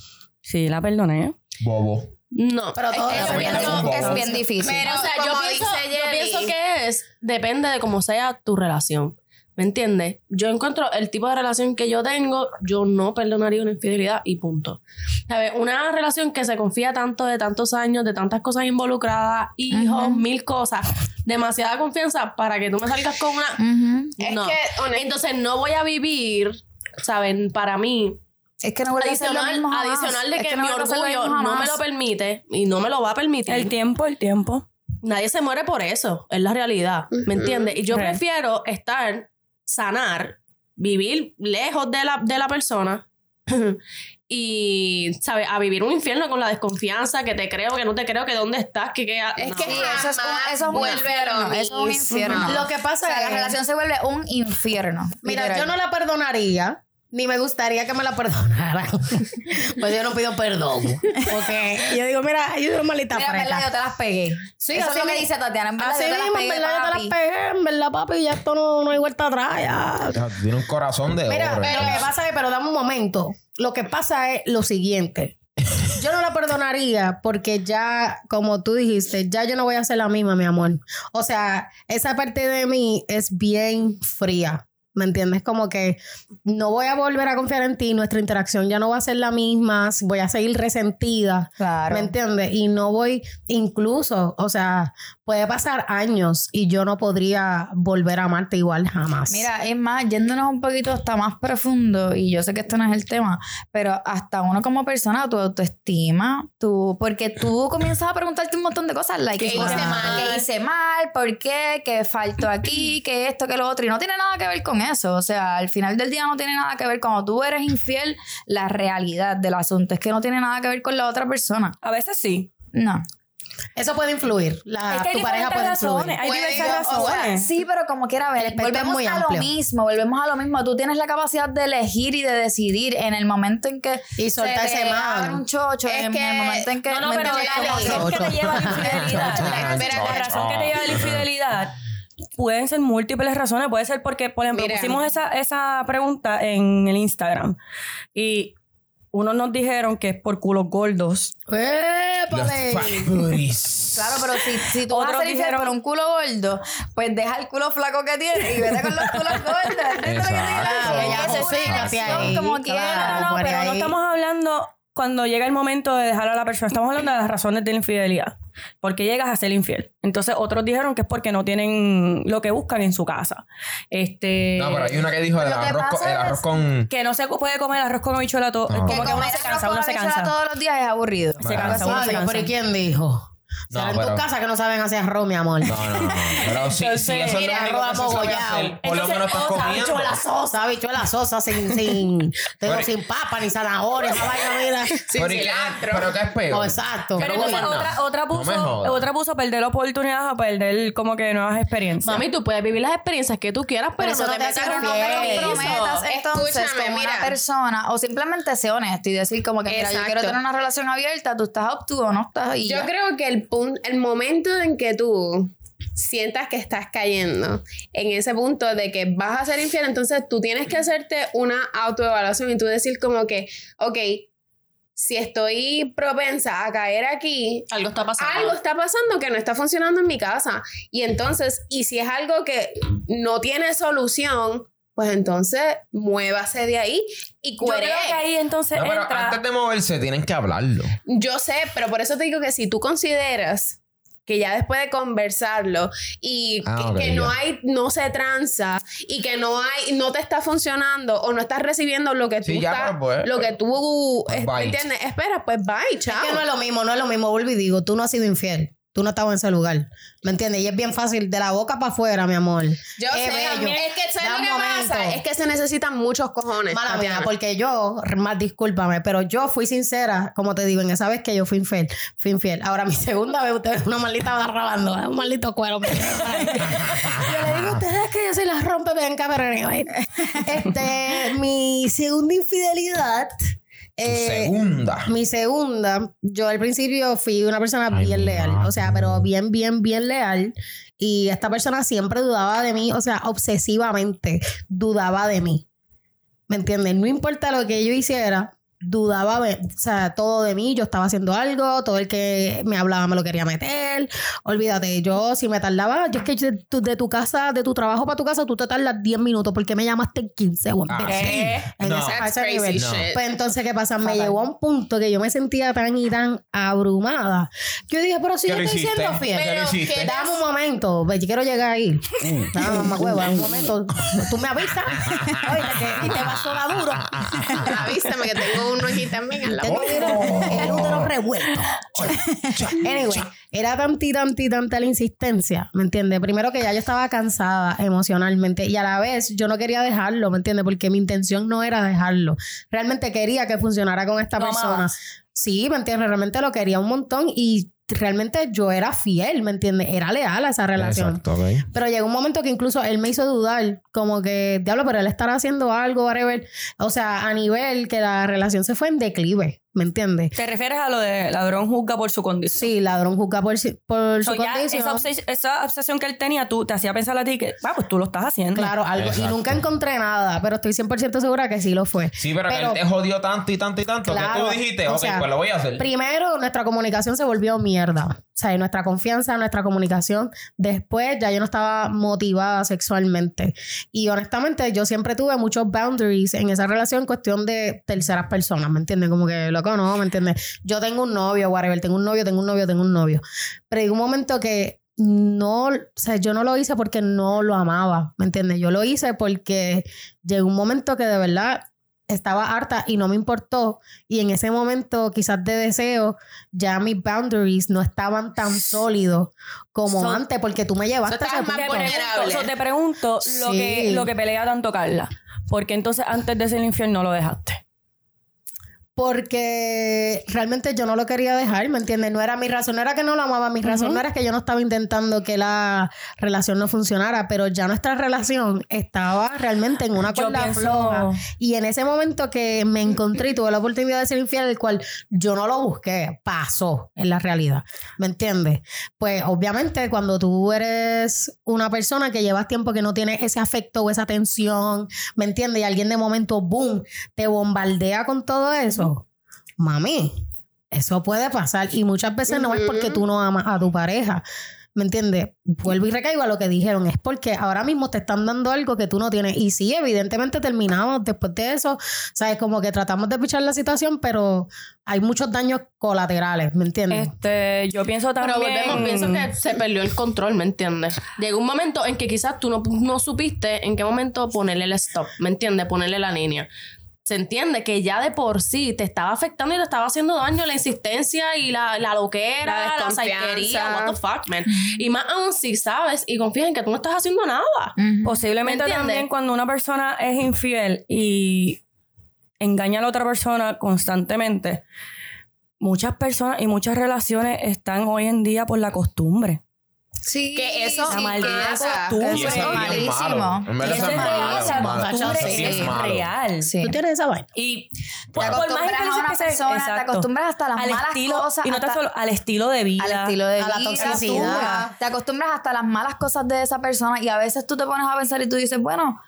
Sí, la perdoné. Bobo. No. Pero todo Es Es que bien, yo pienso- es bien difícil. Pero, o sea, yo como pienso, dice yo Jenny- pienso que es, depende de cómo sea tu relación. ¿Me entiendes? Yo encuentro el tipo de relación que yo tengo, yo no perdonaría una infidelidad y punto. ¿Sabes? Una relación que se confía tanto de tantos años, de tantas cosas involucradas, hijos, mil cosas, demasiada confianza para que tú me salgas con una. Ujú. Es no. que, honest- Entonces no voy a vivir, ¿saben? Para mí, Es que no vuelve a lo adicional, mismo jamás. adicional de Es que, no mi orgullo no me lo permite y no me lo va a permitir. El tiempo, el tiempo. Nadie se muere por eso, es la realidad, ¿me entiendes? Y yo Real. prefiero estar, sanar, vivir lejos de la, de la persona <clears throat> y, ¿sabes? A vivir un infierno con la desconfianza, que te creo, que no te creo, que dónde estás, que... que Es no. que Sí, eso es un, eso es un infierno. Eso es un infierno. Lo que O pasa sea, la relación se vuelve un infierno. Mira, literal. yo no la perdonaría, ni me gustaría que me la perdonaran. <laughs> pues yo no pido perdón. Porque yo digo, mira, yo soy malita Mira, en verdad, yo te las pegué. Sí, Eso así es lo que mi- dice Tatiana. En verdad, Así yo te las mismo, en pegué, verdad, yo te las pegué, en verdad, papi, ya esto no, no hay vuelta atrás, ya. Tiene un corazón de Mira, oro. pero lo que entonces. pasa es, pero dame un momento. Lo que pasa es lo siguiente. Yo no la perdonaría porque ya, como tú dijiste, ya yo no voy a ser la misma, mi amor. O sea, esa parte de mí es bien fría. ¿Me entiendes? Como que no voy a volver a confiar en ti, nuestra interacción ya no va a ser la misma, voy a seguir resentida. Claro. ¿Me entiendes? Y no voy, incluso, o sea, puede pasar años y yo no podría volver a amarte igual jamás. Mira, es más, yéndonos un poquito hasta más profundo, y yo sé que esto no es el tema, pero hasta uno como persona, tu autoestima, tú, porque tú comienzas a preguntarte un montón de cosas, like, ¿Qué hice mal? ¿Qué hice mal? ¿Por qué? ¿Qué faltó aquí? ¿Qué esto? ¿Qué lo otro? Y no tiene nada que ver con eso, o sea, al final del día no tiene nada que ver, cuando tú eres infiel, la realidad del asunto es que no tiene nada que ver con la otra persona. A veces sí. No. Eso puede influir. La, es que hay tu pareja puede diferentes influir. razones. Hay Puede, diversas o sea, razones. Sí, pero como quiera ver, volvemos muy a amplio. lo mismo, volvemos a lo mismo. Tú tienes la capacidad de elegir y de decidir en el momento en que Y soltar se ese te man. abre un chocho, Es en que- el momento en que No, no, ¿me pero la Como- razón que te lleva a la infidelidad, la razón que te lleva a la infidelidad pueden ser múltiples razones. Puede ser porque, por ejemplo, Mira. pusimos esa, esa pregunta en el Instagram y unos nos dijeron que es por culos gordos. ¡Épale! Claro, pero si, si tú vas a ser dijeron- por un culo gordo, pues deja el culo flaco que tienes y vete con los culos <laughs> gordos. Exacto. Es Ya una justifícate elección ahí, como claro. quiera. No, no, pero no ahí. estamos hablando cuando llega el momento de dejar a la persona. Estamos hablando de las razones de la infidelidad. Porque llegas a ser infiel. Entonces, otros dijeron que es porque no tienen lo que buscan en su casa. Este. No, pero hay una que dijo el arroz, con, el arroz con. Que no se puede comer arroz con habichuela todo. No. Como Que que uno se cansa, uno se habichuela cansa. todos los días es aburrido. Se cansa, uno se cansa. pero ¿y quién dijo? No, Será en pero- tu casa que no saben hacer arroz, mi amor. No, no, no. Pero si, si Entonces, eso es lo mira, arroz amogollado. por lo menos estás comiendo. Habichuela sosa, habichuela sosa sin, sin, <laughs> digo, Pero- sin papa ni zanahoria, esa vaina, mira. <laughs> Sin Pero, ¿y qué- cilantro. pero ¿qué es peor? Exacto. Pero Pero entonces otra, otra, no puso, otra puso perder oportunidades a perder como que nuevas experiencias. Mami, tú puedes vivir las experiencias que tú quieras, pero, eso no no te te metas no te comprometas entonces Escúchame, con mira. una persona o simplemente sé honesto y decir como que mira, yo quiero tener una relación abierta, tú estás up to o no estás y Yo creo que el punto, el momento en que tú sientas que estás cayendo en ese punto de que vas a ser infiel, entonces tú tienes que hacerte una autoevaluación y tú decir como que, ok, si estoy propensa a caer aquí, Algo está pasando. algo está pasando que no está funcionando en mi casa. Y entonces, y si es algo que no tiene solución, pues entonces muévase de ahí y Yo creo cuere. que ahí entonces No, pero entra. antes de moverse tienen que hablarlo. Yo sé, pero por eso te digo que si tú consideras que ya después de conversarlo y Ah, que, no ya. hay, no se tranza y que no hay, no te está funcionando o no estás recibiendo lo que tú Sí, ya, estás, pues, pues, lo que tú, pues, es- bye. ¿me entiendes? Espera, pues bye, chao. Es que no es lo mismo, no es lo mismo. Vuelvo y digo, tú no has sido infiel. Tú no estabas en ese lugar. ¿Me entiendes? Y es bien fácil, de la boca para afuera, mi amor. Yo Eh, sé, bello. es que ¿sabes lo que pasa? Es que se necesitan muchos cojones. Mala mía, porque yo, más discúlpame, pero yo fui sincera, como te digo, en esa vez que yo fui infiel, fui infiel. Ahora, mi segunda vez, ustedes una maldita barrabando, un maldito cuero. <laughs> yo le digo a ustedes que yo soy la rompe pero anyway. Este, mi segunda infidelidad. Eh, segunda. mi segunda, yo al principio fui una persona Ay, bien leal, madre. o sea, pero bien, bien, bien leal. Y esta persona siempre dudaba de mí, o sea, obsesivamente dudaba de mí. ¿Me entiendes? No importa lo que yo hiciera, dudaba, o sea, todo de mí. Yo estaba haciendo algo, todo el que me hablaba me lo quería meter. Olvídate, yo si me tardaba, yo es que de tu casa, de tu trabajo para tu casa, tú te tardas 10 minutos porque me llamaste en 15 o en Ah, 20. ¿Qué? En No. ese- a That's ese nivel. No. Pues entonces, ¿qué pasa? Me Fatal. llegó a un punto que yo me sentía tan y tan abrumada. que Yo dije, pero si ¿Qué yo estoy hiciste? siendo fiel. ¿Qué le Pero. Dame un momento, ve, yo quiero llegar ahí. Uh. Dame, mamá hueva, un momento. Tú me avisas. <laughs> Oye, que y te va a sonar duro. Avísame que tengo aquí también en la Tengo boca. el, el útero revuelto. <laughs> Anyway, era tanti, tanti, tanta la insistencia, ¿me entiendes? Primero que ya yo estaba cansada emocionalmente y a la vez yo no quería dejarlo, ¿me entiendes? Porque mi intención no era dejarlo. Realmente quería que funcionara con esta persona. Sí, ¿me entiendes? Realmente lo quería un montón y realmente yo era fiel, ¿me entiendes? Era leal a esa relación. Exacto. Pero llegó un momento que incluso él me hizo dudar, como que, diablo, pero él estará haciendo algo, whatever. O sea, a nivel que la relación se fue en declive, ¿me entiendes? ¿Te refieres a lo de ladrón juzga por su condición? Sí, ladrón juzga por, si- por So, su ya condición. esa, obses- esa obsesión que él tenía, tú te hacía pensar a ti que, ah, pues tú lo estás haciendo. Claro, algo. Exacto. Y nunca encontré nada, pero estoy 100% segura que sí lo fue. Sí, pero, Pero- que él te jodió tanto y tanto y tanto Claro, que tú dijiste, o ok, sea, pues lo voy a hacer. Primero, nuestra comunicación se volvió mierda. O sea, nuestra confianza, nuestra comunicación. Después, ya yo no estaba motivada sexualmente. Y honestamente, yo siempre tuve muchos boundaries en esa relación, cuestión de terceras personas, ¿me entiendes? Como que, loco, no, ¿me entiendes? Yo tengo un novio, whatever, tengo un novio, tengo un novio, tengo un novio. Pero llegó un momento que no, o sea, yo no lo hice porque no lo amaba, ¿me entiendes? Yo lo hice porque llegó un momento que de verdad estaba harta y no me importó. Y en ese momento, quizás de deseo, ya mis boundaries no estaban tan sólidos como So- antes, porque tú me llevaste So a ese punto. Te pregunto, so, te pregunto lo, Sí. que, lo que pelea tanto Carla. Porque entonces antes de ser infiel no lo dejaste. Porque realmente yo no lo quería dejar, ¿me entiendes? No era mi razón, no era que no lo amaba, mi razón no era que yo no estaba intentando que la relación no funcionara, pero ya nuestra relación estaba realmente en una cuerda pienso- floja. Y en ese momento que me encontré y tuve la oportunidad de ser infiel, el cual yo no lo busqué, pasó en la realidad, ¿me entiendes? Pues obviamente cuando tú eres una persona que llevas tiempo que no tiene ese afecto o esa atención, ¿me entiendes? Y alguien de momento, boom, te bombardea con todo eso. Mami, eso puede pasar. Y muchas veces no es porque tú no amas a tu pareja. ¿Me entiendes? Vuelvo y recaigo a lo que dijeron. Es porque ahora mismo te están dando algo que tú no tienes. Y sí, evidentemente terminamos después de eso. ¿Sabes? Como que tratamos de pichar la situación, pero hay muchos daños colaterales. ¿Me entiendes? Este, yo pienso Pero también. volvemos, pienso que se perdió el control, ¿me entiendes? Llegó un momento en que quizás tú no, no supiste en qué momento ponerle el stop, ¿me entiendes? Ponerle la línea. Se entiende que ya de por sí te estaba afectando y te estaba haciendo daño la insistencia y la, la loquera, La la, what the fuck, man. Y más aún si sabes y confías en que tú no estás haciendo nada. Posiblemente también cuando una persona es infiel y engaña a la otra persona constantemente, muchas personas y muchas relaciones están hoy en día por la costumbre. Sí, que eso La sí maldita pasa. costumbre. Y eso es malísimo. En verdad eso eso es real, la Eso sí es real. Sí. ¿Tú tienes esa vaina? Y Te por, por más a una que te acostumbras hasta las al malas estilo, cosas, Y no tan solo al estilo de vida. al estilo de a la vida, toxicidad. Te acostumbras hasta las malas cosas de esa persona y a veces tú te pones a pensar y tú dices, bueno,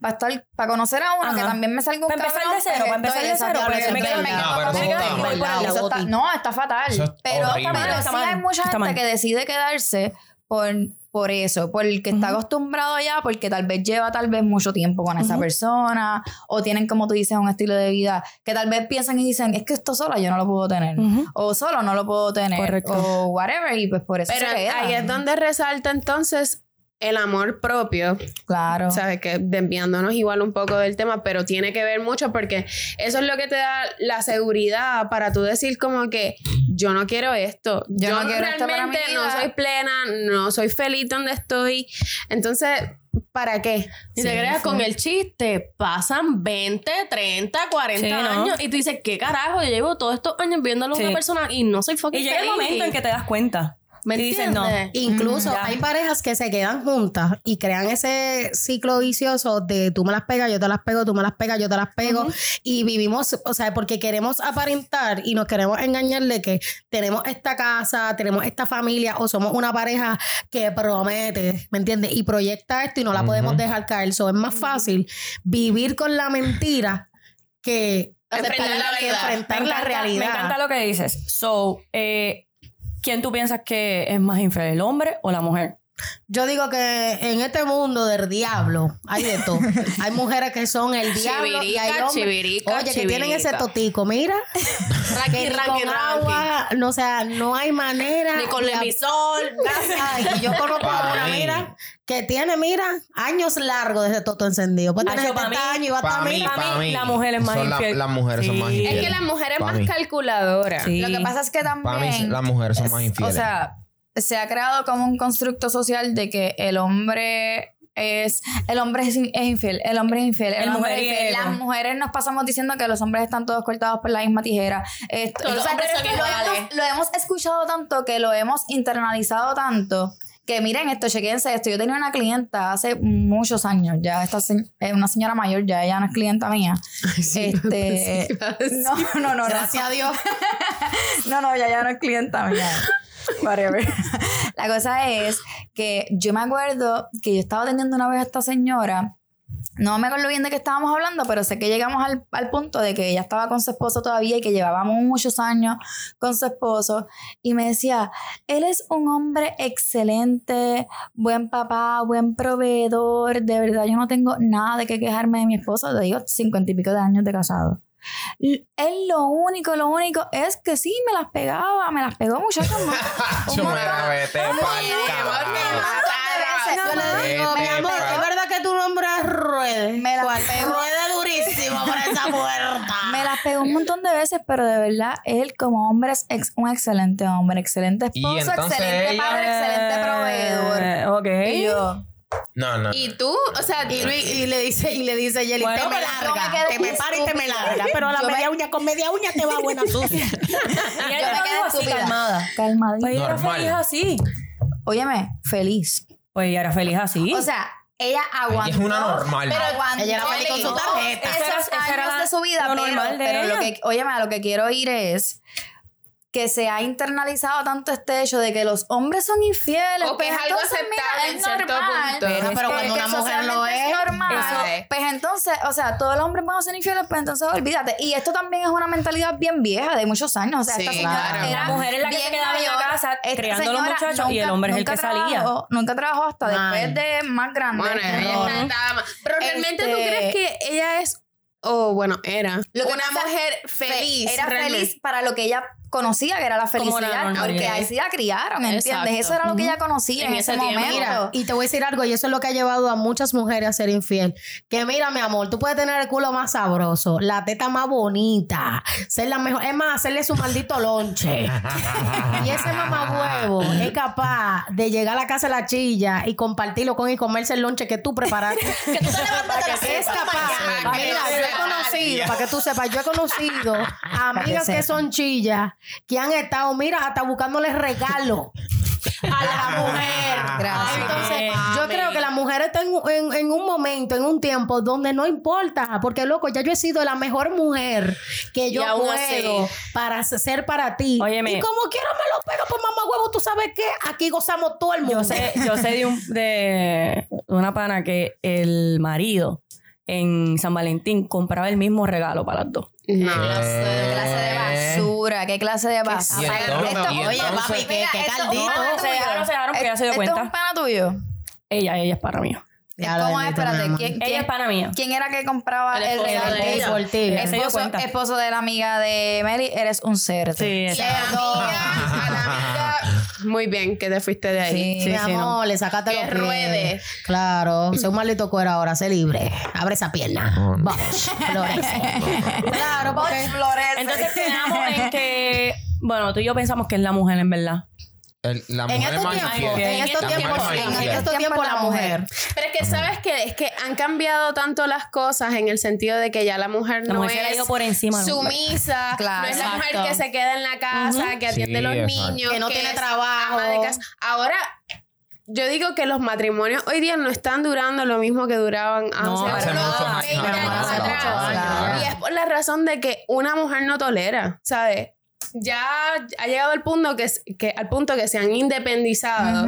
para estar para conocer a uno Ajá. que también me salga un Para empezar de cero, para empezar de cero, porque me quedo- No, eso La eso. No, está fatal. Eso es pero, horrible. pero sí hay mucha está gente mal. que decide quedarse por, por eso, porque está acostumbrado ya, porque tal vez lleva tal vez mucho tiempo con esa persona, o tienen, como tú dices, un estilo de vida que tal vez piensan y dicen, es que esto sola yo no lo puedo tener, o solo no lo puedo tener, Correcto. o whatever, y pues por eso Pero se ahí es donde resalta entonces el amor propio, Claro. sabes que desviándonos igual un poco del tema, pero tiene que ver mucho porque eso es lo que te da la seguridad para tú decir como que yo no quiero esto, Yo yo, no quiero esto para realmente mi no vida. soy plena, no soy feliz donde estoy, entonces ¿para qué? Si te creas con el chiste, pasan 20, 30, 40 Sí, ¿no? años y tú dices, ¿qué carajo? Yo llevo todos estos años viéndolo a Sí. una persona y no soy fucking Y llega el momento en que te das cuenta. ¿Me y no. Incluso Mm, ya. hay parejas que se quedan juntas y crean ese ciclo vicioso de tú me las pegas, yo te las pego, tú me las pegas, yo te las pego. Y vivimos, o sea, porque queremos aparentar y nos queremos engañar de que tenemos esta casa, tenemos esta familia o somos una pareja que promete, ¿me entiendes? Y proyecta esto y no la podemos dejar caer. So, es más fácil vivir con la mentira que Enfrentar la realidad. enfrentar Me la encanta, realidad. me encanta lo que dices. So, eh, ¿quién tú piensas que es más infiel, el hombre o la mujer? Yo digo que en este mundo del diablo hay de todo. <laughs> hay mujeres que son el diablo y hay Chivirica, hombres. chivirica, Oye, que tienen ese chivirica. totico, mira. <laughs> Que ni con agua, no, o sea, no hay manera. Ni con de- lemisol. <laughs> Ay, y yo conozco a una, mira, que tiene, mira, años largos de ese toto encendido. Pues tiene Acho, pa' 70 mí- años y va a estar mí, mira. pa' pa' mí, mí. la mujer es más son la- infiel. las mujeres son más infieles. Es que la mujer es Pa' más mí. calculadora. Sí. Lo que pasa es que Para mí, también. las mujeres son más es- infieles. O sea, se ha creado como un constructo social de que el hombre es el hombre es, es infiel, el hombre es infiel, el, El hombre es infiel. Las mujeres nos pasamos diciendo que los hombres están todos cortados por la misma tijera. Esto- Todos los hombres son hemos, lo hemos escuchado tanto que lo hemos internalizado tanto que miren esto, chequense esto. Yo tenía una clienta hace muchos años, ya esta es una señora mayor, ya ella no es clienta mía. este, no, no, no, no. Gracias a Dios. <laughs> No, no, ya, ya no es clienta mía. Whatever. La cosa es que yo me acuerdo que yo estaba atendiendo una vez a esta señora. No me acuerdo bien de qué estábamos hablando, pero sé que llegamos al, al punto de que ella estaba con su esposo todavía y que llevábamos muchos años con su esposo. Y me decía, él es un hombre excelente, buen papá, buen proveedor. De verdad, yo no tengo nada de qué quejarme de mi esposo. Te digo, cincuenta y pico de años de casado. Él lo único, lo único es que sí, me las pegaba, me las pegó muchachos. más. Yo me vete Me la ¿Cuál? pego. Ruede durísimo por esa puerta. <laughs> Me las pegó un montón de veces, pero de verdad, él como hombre es ex- un excelente hombre, excelente esposo, excelente ella- padre, excelente proveedor. Eh, ok. Y yo, No, no. Y tú, o sea, Y, Luis- y le dice, y le dice Jelly, Bueno, te me larga, te me para y te me larga. <laughs> Pero a la Yo me- media uña, con media uña te va <laughs> buena sucia. Y yo me quedé así, calmada. calmadita. Pues ella era feliz así. Óyeme, feliz. Pues ella era feliz así. O sea, ella aguantó. es una normal. Pero aguantó Ella era feliz con su tarjeta. Esos años de su vida. lo pero, normal de pero lo ella. que, óyeme, a lo que quiero ir es que se ha internalizado tanto este hecho de que los hombres son infieles. O que pues es algo entonces, mira, aceptable es en cierto normal. punto. Pero, Es cuando una mujer lo socialmente es, normal. Eso- Pues entonces, o sea, todos los hombres van a ser infieles, pues entonces olvídate. Y esto también es una mentalidad bien vieja, de muchos años. O sea, Sí, esta señora claro. era La mujer es la que se quedaba en la mayor. casa Esta criando a los muchachos y el hombre es el nunca que salía. nunca trabajó hasta Ay. después de más grande. Bueno, ella estaba más- Pero realmente tú Este- crees que ella es, o bueno, era Lo que una mujer fe- feliz. Era realmente. feliz para lo que ella conocía, que era la felicidad, porque ahí sí la criaron, ¿entiendes? Exacto. Eso era lo que ella conocía en, En ese, momento. Mira, y te voy a decir algo, y eso es lo que ha llevado a muchas mujeres a ser infiel. Que mira, mi amor, tú puedes tener el culo más sabroso, la teta más bonita, ser la mejor, es más, hacerle su maldito lonche. <laughs> y ese mamahuevo es capaz de llegar a la casa de la chilla y compartirlo con y comerse el lonche que tú preparaste. <laughs> Que tú te levantas de la es capaz. Mira, yo he conocido, para que tú sepas, yo he conocido amigas que son chillas que han estado, mira, hasta buscándole regalo a la mujer. <laughs> Gracias. Entonces, Mami. yo creo que la mujer está en, en- en un momento, en un tiempo donde no importa, porque loco, ya yo he sido la mejor mujer que yo puedo así. para ser para ti. Óyeme. Y como quiera me lo pego, pues mamá huevo, tú sabes qué, aquí gozamos todo el mundo. Yo sé, yo sé de, un- de una pana que el marido en San Valentín compraba el mismo regalo para las dos. No. ¿Qué clase de basura? ¿Qué clase de basura? Y entonces- Esto- y oye, entonces- papi, qué- qué esto es un caldito. pana Se dejaron, tuyo. se dejaron, porque ella se dio ¿Esto es cuenta. un pana tuyo? Ella, ella es para mí. Ya lo ¿Cómo es? Espérate, amor. ¿quién, Ella quién- es para mí. quién era que compraba El el esposo regalo? de ella. Por ti. Esposo, cuenta. esposo de la amiga de Mary, eres un cerdo. Sí, La Muy bien que te fuiste de ahí. Sí. Mi amor, le sacaste Que los pies. ruede. Claro, sé un maldito cuero ahora, sé libre. Abre esa pierna. No. Vamos, florece. <laughs> claro, porque... Entonces quedamos en que, bueno, tú y yo pensamos que es la mujer, en verdad. El- la En mujer es estos tiempos, en estos La tiempos, en estos tiempos la mujer. Pero es que, ¿sabes qué? Es que han cambiado tanto las cosas en el sentido de que ya la mujer La no mujer es por encima. sumisa, Claro, no es la exacto. mujer que se queda en la casa, que atiende Sí, a los exacto. niños, Que no tiene es trabajo. de casa. Ahora, yo digo que los matrimonios hoy día no están durando lo mismo que duraban No, hace unos nada. 20 Para años atrás. Y es por la razón de que una mujer no tolera, ¿sabes? Ya ha llegado al punto que, que al punto que se han independizado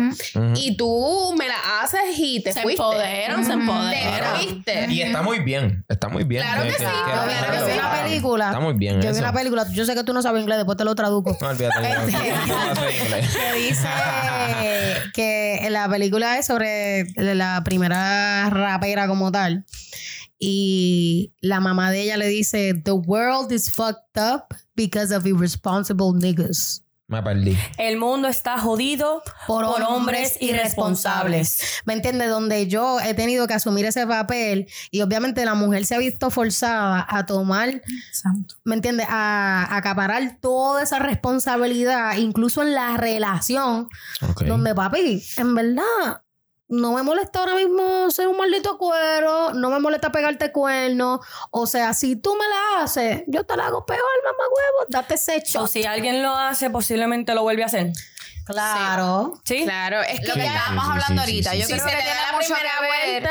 y tú me la haces y te Se fuiste. empoderan, se Te empoderan. fuiste. Y está muy bien. Está muy bien. Claro que sí, quiero claro que vi una película. Está muy bien Yo vi una película. Yo sé que tú no sabes inglés, después te lo traduzco. No, olvídate. no, no, no sé <laughs> inglés. que dice que la película es sobre la primera rapera como tal. Y la mamá de ella le dice, The world is fucked up because of irresponsible niggas. Me perdí. El mundo está jodido Por, por, hombres irresponsables. ¿Me entiendes? Donde yo he tenido que asumir ese papel y obviamente la mujer se ha visto forzada a tomar ¿me entiendes? A, a acaparar toda esa responsabilidad, incluso en la relación, Ok. donde papi, en verdad, no me molesta ahora mismo ser un maldito cuero, no me molesta pegarte cuernos, o sea, si tú me la haces, yo te la hago peor, mamá huevo, date ese O si alguien lo hace, posiblemente lo vuelve a hacer. Claro. ¿Sí? Claro, es que Lo que Sí, estábamos sí, sí, hablando sí, ahorita. sí, Yo sí. creo si que se te tiene mucho primera que ver.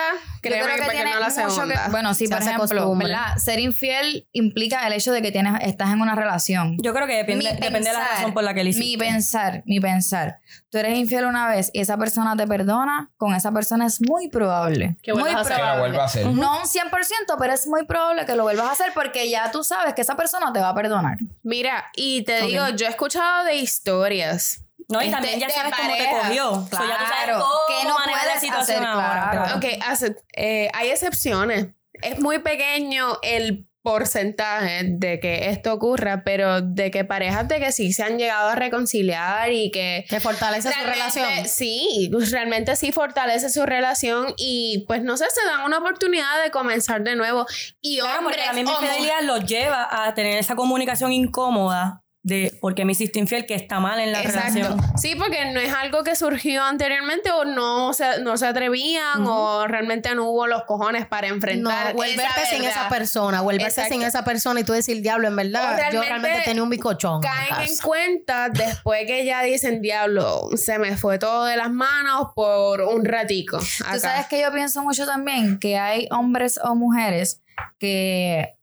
creo que tiene no la mucho segunda. que bueno sí Se por ejemplo. ¿verdad? ser infiel implica el hecho de que tienes estás en una relación Yo creo que depende, Mi depende de la pensar, razón por la que le mi hiciste. pensar mi pensar tú eres infiel una vez y esa persona te perdona con esa persona es muy probable Que muy hacer. Que la probable vuelva a hacer. no un 100% pero es muy probable que lo vuelvas a hacer porque ya tú sabes que esa persona te va a perdonar Mira, y te Ok. digo, yo he escuchado de historias. No, y Este, también ya sabes cómo te pareja. cogió. So, ya tú sabes Claro, cómo que no manejar la situación hacer, ahora. claro. Ok, hace- eh, hay excepciones. Es muy pequeño el porcentaje de que esto ocurra, pero de que parejas de que sí se han llegado a reconciliar y que Que fortalece su relación. Sí, realmente sí fortalece su relación y pues no sé, se dan una oportunidad de comenzar de nuevo. Y Claro, porque hombres la misma o mu- infidelidad los lleva a tener esa comunicación incómoda de por qué me hiciste infiel, que está mal en la Exacto. relación. Sí, porque no es algo que surgió anteriormente o no se, no se atrevían o realmente no hubo los cojones para No, enfrentar o el esa verte sin esa persona, o el verte Exacto. sin esa persona y tú decir, diablo, en verdad, yo realmente tenía un bicochón. en Caen en casa". cuenta después que ya dicen, diablo, se me fue todo de las manos por un ratico. acá". Tú sabes que yo pienso mucho también que hay hombres o mujeres que,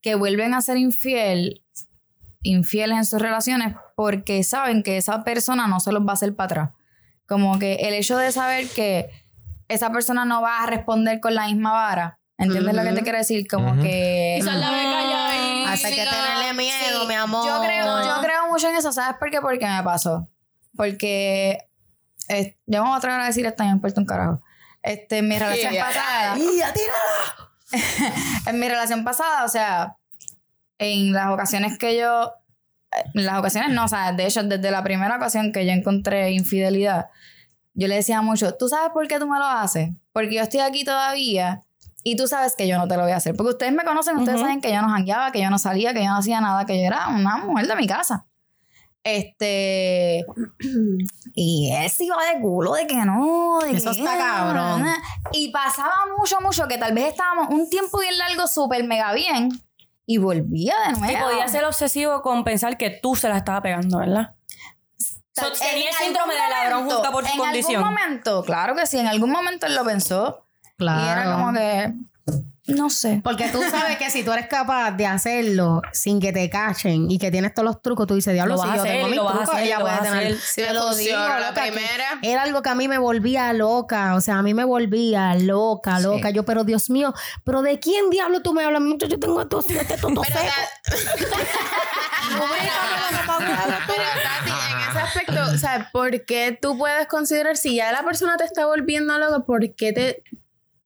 que vuelven a ser infiel, infieles en sus relaciones porque saben que esa persona no se los va a hacer para atrás. Como que el hecho de saber que esa persona no va a responder con la misma vara. ¿Entiendes lo que te quiero decir? Como Ujú. que... Quizás la ve calladita. Así que tenerle miedo, mi amor. Yo creo, yo creo mucho en eso. ¿Sabes por qué? Porque me pasó. Porque... eh, yo me voy a atrever a decir esto y me importa un carajo. Este, en mi <laughs> relación <laughs> ya. pasada... <laughs> en mi relación pasada, o sea, en las ocasiones que yo, en las ocasiones no, o sea, de hecho, desde la primera ocasión que yo encontré infidelidad, yo le decía mucho, ¿tú sabes por qué tú me lo haces? Porque yo estoy aquí todavía y tú sabes que yo no te lo voy a hacer. Porque ustedes me conocen, ustedes Ujú. saben que yo no jangueaba, que yo no salía, que yo no hacía nada, que yo era una mujer de mi casa. Este. <clears throat> Y él se iba de culo de que no, de Eso que está cabrón. Y pasaba mucho, mucho, que tal vez estábamos un tiempo bien largo, súper mega bien, y volvía de nuevo. Y podía ser obsesivo con pensar que tú se la estaba pegando, ¿verdad? So, En tenía el síndrome de ladrón momento, juzga por su en condición. algún momento, claro que sí, en algún momento él lo pensó. Claro. Y era como que, no sé. Porque tú sabes que si tú eres capaz de hacerlo sin que te cachen y que tienes todos los trucos, tú dices, diablo, Lo si yo hacer, tengo mis trucos, hacer, ella puede tener. Si Te lo digo, la loca, primera. Era algo que a mí me volvía loca. O sea, a mí me volvía loca, loca. Yo, pero Dios mío, ¿pero de quién diablo tú me hablas? Mucho, yo tengo estos siete tontos Pero, Tati, en ese aspecto, o sea, ¿por qué tú puedes considerar si ya la persona te está volviendo loco, por qué te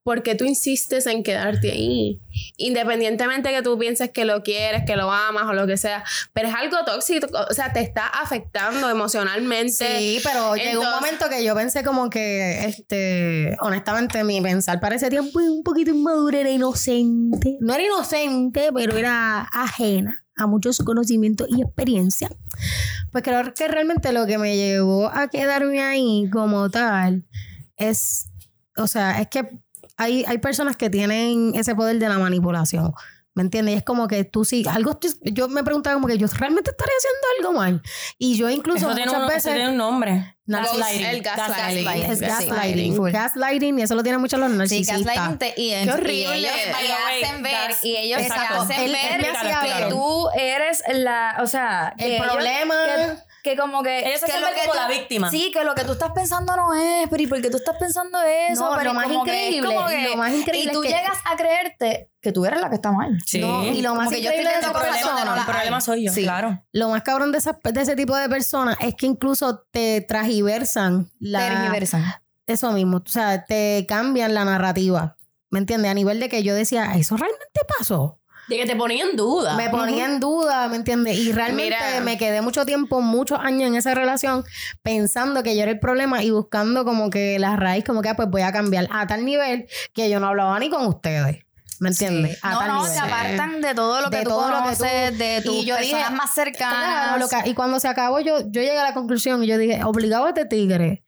¿por qué tú insistes en quedarte ahí? Independientemente que tú pienses que lo quieres, que lo amas o lo que sea, pero es algo tóxico, o sea, te está afectando emocionalmente. Sí, pero llegó un Entonces- momento que yo pensé como que, este, honestamente, mi pensar para ese tiempo un poquito inmaduro, era inocente. No era inocente, pero era ajena a muchos conocimientos y experiencia. Pues creo que realmente lo que me llevó a quedarme ahí como tal es, o sea, es que hay, hay personas que tienen ese poder de la manipulación. ¿Me entiendes? Y es como que tú sí, algo, estoy- yo me preguntaba como que yo realmente estaré haciendo algo mal. Y yo incluso Eso tiene, muchas un, eso veces... tiene un nombre. Gaslighting. El gaslighting. Es Sí. gaslighting. Full. Gaslighting, y eso lo tienen muchos los Sí, narcisistas. gaslighting te- y, Qué horrible. y ellos te hacen ver gas- y ellos te hacen Él- él ver me hacía que ver. tú eres la, o sea, El que ellos- problema- que, que como que Ellos se que lo que como tú- la víctima. Sí, que lo que tú estás pensando no es, pero ¿y por qué tú estás pensando eso? No, pero lo más como que es increíble, como que- lo más increíble y tú es que- llegas a creerte que tú eres la que está mal. Sí. No, y lo más que yo estoy increíble de esa cosas persona, no el problema soy yo, Sí. claro. lo más cabrón de, esa- de ese tipo de personas es que incluso te transgiversan la, Tergiversan. eso mismo. O sea, te cambian la narrativa. ¿Me entiendes? A nivel de que yo decía, ¿eso realmente pasó? De que te ponía en duda. Me ponía en duda, ¿me entiendes? Y realmente Mira. me quedé mucho tiempo, muchos años en esa relación pensando que yo era el problema y buscando como que la raíz, como que ah, pues voy a cambiar a tal nivel que yo no hablaba ni con ustedes. ¿Me entiendes? A No, tal no, nivel. se apartan de todo lo que De tú todo lo que tú- conoces, de tus Y yo dije, personas más cercanas. Loca. Y cuando se acabó, yo, yo llegué a la conclusión y yo dije, obligado a este tigre.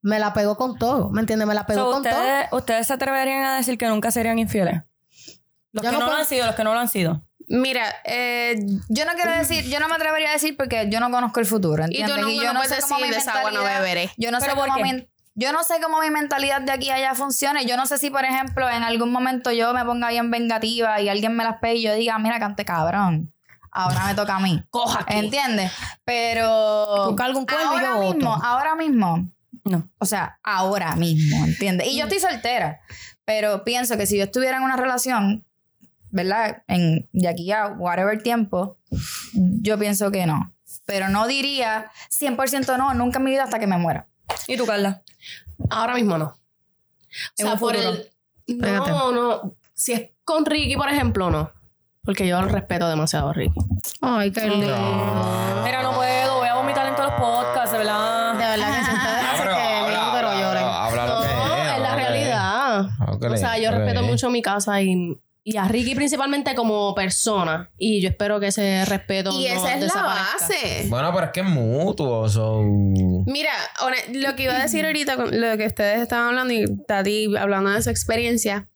Me la pegó con todo, ¿me entiendes? Me la pegó So, con todo. ustedes, ¿Ustedes se atreverían a decir que nunca serían infieles? Los Yo que no no, lo han sido, los que no lo han sido. Mira, eh, Yo no quiero decir, yo no me atrevería a decir porque yo no conozco el futuro, y ¿entiendes? tú nunca yo no puedes decir de esa agua no mentalidad- beberé. Yo no sé ¿Pero por cómo mi- yo no sé cómo mi mentalidad de aquí a allá funcione. Yo no sé si, por ejemplo, en algún momento yo me ponga bien vengativa y alguien me las pegue y yo diga, mira, cante cabrón. Ahora me toca a mí. <laughs> Coja. ¿Entiendes? Pero. Busca algún cuerno y ahora yo mismo, ahora mismo. No. O sea, ahora mismo, ¿entiendes? Y yo estoy soltera. Pero pienso que si yo estuviera en una relación, ¿verdad? En, de aquí a whatever tiempo, yo pienso que no. Pero no diría 100% no, nunca en mi vida hasta que me muera. ¿Y tú, Carla? Ahora mismo no. O sea, un por el. Pégate. No, no. Si es con Ricky, por ejemplo, no. Porque yo respeto demasiado a Ricky. Ay, qué lindo. Mira, no puedo, voy a vomitar en todos los podcasts, de verdad. De verdad que si ustedes Ah, hacen pero habla, útero habla, habla, habla lo No, es. la lo realidad. O sea, yo respeto mucho mi casa y, y a Ricky principalmente como persona. Y yo espero que ese respeto Y no esa es la base. Bueno, pero es que es mutuo, so... Mira, lo que iba a decir ahorita con lo que ustedes estaban hablando y Tati hablando de su experiencia,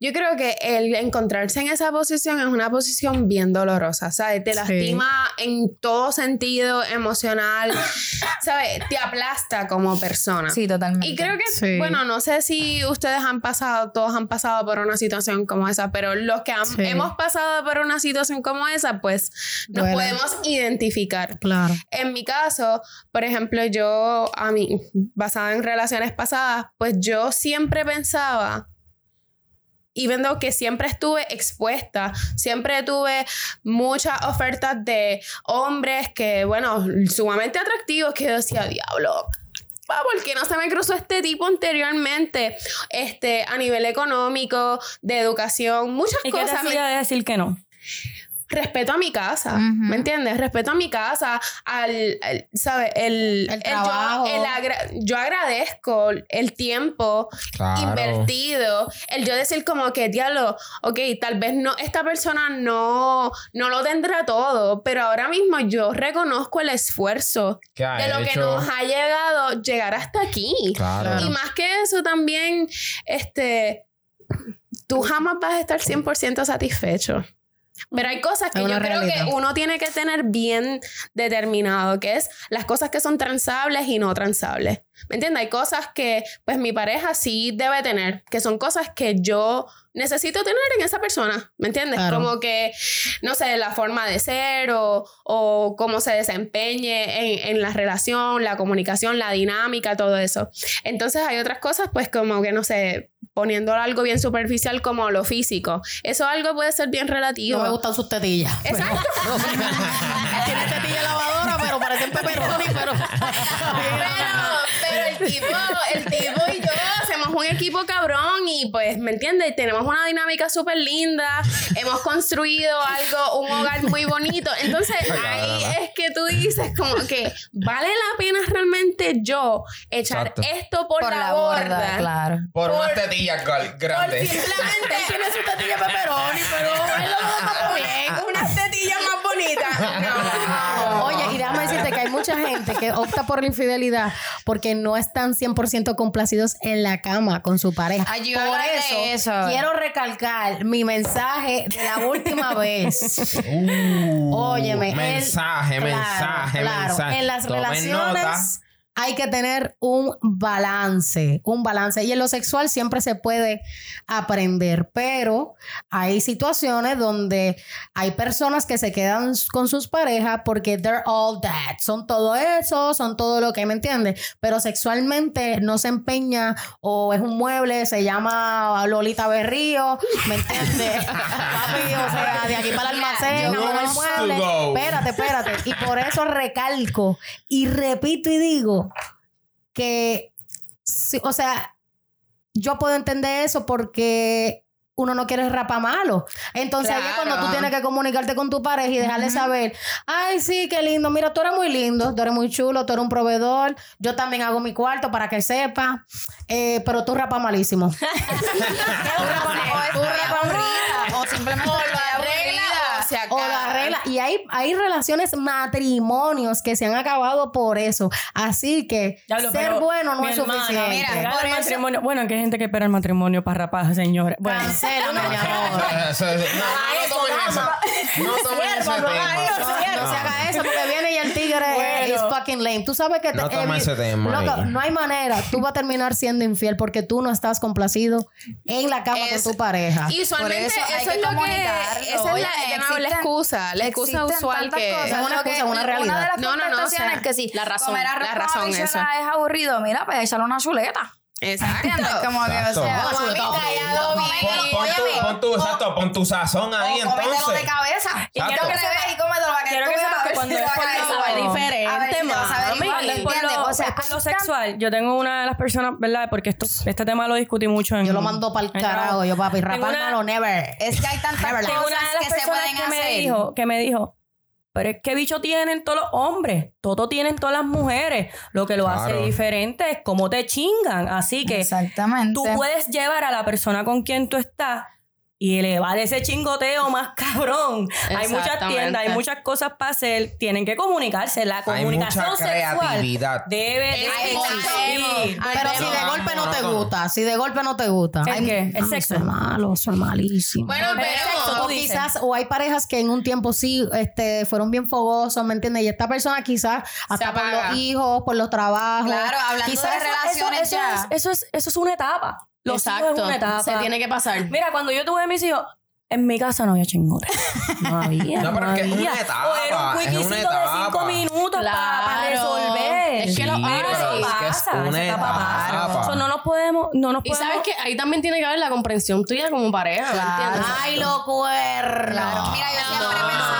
yo creo que el encontrarse en esa posición es una posición bien dolorosa, ¿sabes? Te lastima en todo sentido emocional, <coughs> ¿sabes? Te aplasta como persona. Sí, totalmente. Y creo que, Sí. bueno, no sé si ustedes han pasado, todos han pasado por una situación como esa, pero los que han- Sí. hemos pasado por una situación como esa, pues nos Duele. podemos identificar. Claro. En mi caso, por ejemplo, yo, a mí, basada en relaciones pasadas, pues yo siempre pensaba, y viendo que siempre estuve expuesta, siempre tuve muchas ofertas de hombres que, bueno, sumamente atractivos, que yo decía, diablo. ¿Por qué no se me cruzó este tipo anteriormente? Este, a nivel económico, de educación, muchas ¿Y qué te cosas. me- hacía de decir que no? Respeto a mi casa. ¿me entiendes? Respeto a mi casa, al, al- ¿sabes? El, El yo- trabajo. el agra- yo agradezco el tiempo Claro. invertido, el yo decir como que, diablo, ok, tal vez no, esta persona no, no lo tendrá todo, pero ahora mismo yo reconozco el esfuerzo ¿Qué ha de lo que nos ha llegado llegar hasta aquí. Claro. Y más que eso también, este, tú jamás vas a estar 100% satisfecho. Pero hay cosas que yo creo que uno tiene que tener bien determinado, que es las cosas que son transables y no transables. ¿Me entiendes? Hay cosas que pues mi pareja sí debe tener, que son cosas que yo necesito tener en esa persona. ¿Me entiendes? Claro. Como que, no sé, la forma de ser o, o cómo se desempeñe en, en la relación, la comunicación, la dinámica, todo eso. Entonces hay otras cosas, pues como que, no sé, poniéndolo algo bien superficial como lo físico. Eso algo puede ser bien relativo. No me gustan sus tetillas. Exacto. <laughs> <laughs> Tiene tetilla lavadora, pero parecen pepperoni, pero... <laughs> Pero, el tipo, el tipo y yo hacemos un equipo cabrón y pues, ¿me entiendes? Tenemos una dinámica súper linda, hemos construido algo, un hogar muy bonito. Entonces ahí es que tú dices como que vale la pena realmente yo echar Exacto. esto por, Por la, borda. claro. Por, Por- unas tetillas gal- Por grandes. simplemente tiene su tetilla pepperoni, pero <laughs> él lo bien, unas tetillas más bonitas. No. Mucha gente que opta por la infidelidad porque no están 100% complacidos en la cama con su pareja. Ay, por eso, quiero recalcar mi mensaje de la última <laughs> vez. Uh, Óyeme, el- Mensaje, claro, mensaje, claro. mensaje. En las Tomen relaciones nota. Hay que tener un balance, un balance. Y en lo sexual siempre se puede aprender, pero hay situaciones donde hay personas que se quedan con sus parejas porque they're all that. Son todo eso, son todo lo que me entiende. Pero sexualmente no se empeña o es un mueble, se llama Lolita Berrío, ¿me entiendes? <laughs> Papi, o sea, de aquí para el almacén, used to mueble. Espérate, espérate. Y por eso recalco y repito y digo que, o sea, yo puedo entender eso porque uno no quiere rapa malo. Entonces ahí es cuando tú tienes que comunicarte con tu pareja y dejarle saber, ay, sí, qué lindo, mira, tú eres muy lindo, tú eres muy chulo, tú eres un proveedor, yo también hago mi cuarto para que sepa, eh, pero tú rapa malísimo. Tú aburrida o simplemente O lo estoy arregla o se o acaba. la regla. Y hay, hay relaciones, matrimonios que se han acabado por eso. Así que Diablo, ser bueno no es hermana, suficiente. mira, llegar por al eso- matrimonio- Bueno, que hay gente que espera el matrimonio para rapar, señores. Bueno, mi amor. No, no tomen. No tomen se haga eso porque viene y el tigre fucking lame. Tú sabes que No te- toma eh, ese tema, loco, no hay manera. Tú vas a terminar siendo infiel porque tú no estás complacido en la cama Es- con tu pareja. Y usualmente Por eso, eso hay es lo que esa es la, excusa, la excusa usual que cosas. Es una excusa, que- es una realidad. Una de las No, no, no, o sea, que sí, la razón, comer la razón, es aburrido. Mira, pues échale una chuleta. Exacto. ¿Entiendes? Como que, o Exacto. sea, chuleta. mamita, ya lo vi. Pon, pon pon tu, exacto, pon tu sazón ahí o entonces. de cabeza. Y Exacto. quiero que se vea y cómetelo para que Quiero que sepas a que cuando es por lo- diferente, mami. Cuando es por lo, O sea, lo sexual, yo tengo una de las personas, ¿verdad? Porque esto, este tema lo discutí mucho en. Yo lo mando para el carajo. Yo, papi, malo, never. Es que hay tantas Neverland. Tengo una cosas de las que se personas pueden que me hacer. dijo, que me dijo, pero es que bicho tienen todos los hombres, todo tienen todas las mujeres. Lo que lo hace diferente es cómo te chingan. Así que Exactamente. tú puedes llevar a la persona con quien tú estás y elevar ese chingoteo más <laughs> cabrón. Hay muchas tiendas, hay muchas cosas para hacer, tienen que comunicarse. La Hay comunicación mucha sexual creatividad. debe de existir. Pero si de golpe no te gusta, si de golpe no te gusta. ¿El qué? El sexo. Eso es malo, eso es malísimo. Bueno, pero sexo, o quizás, o hay parejas que en un tiempo sí este, fueron bien fogosos, ¿me entiendes? Y esta persona quizás, hasta por los hijos, por los trabajos. Claro, hablando quizás de Eso- relaciones eso, ya. es, eso, es, eso es una etapa. Los hijos Exacto. es una etapa. Se tiene que pasar. Mira, cuando yo tuve mis hijos, en mi casa no había chingote. <laughs> No había. No, pero es que es una etapa, O era un quickiecito de etapa. cinco minutos para Claro. resolver. Es que lo Sí, hay. pero es que es pasa, una esa etapa pasa. etapa. So, no nos podemos, no nos Y podemos. sabes que ahí también tiene que haber la comprensión tuya como pareja, ¿me entiendes? Ay, lo cuerno. Mira, yo siempre Mami, pensaba.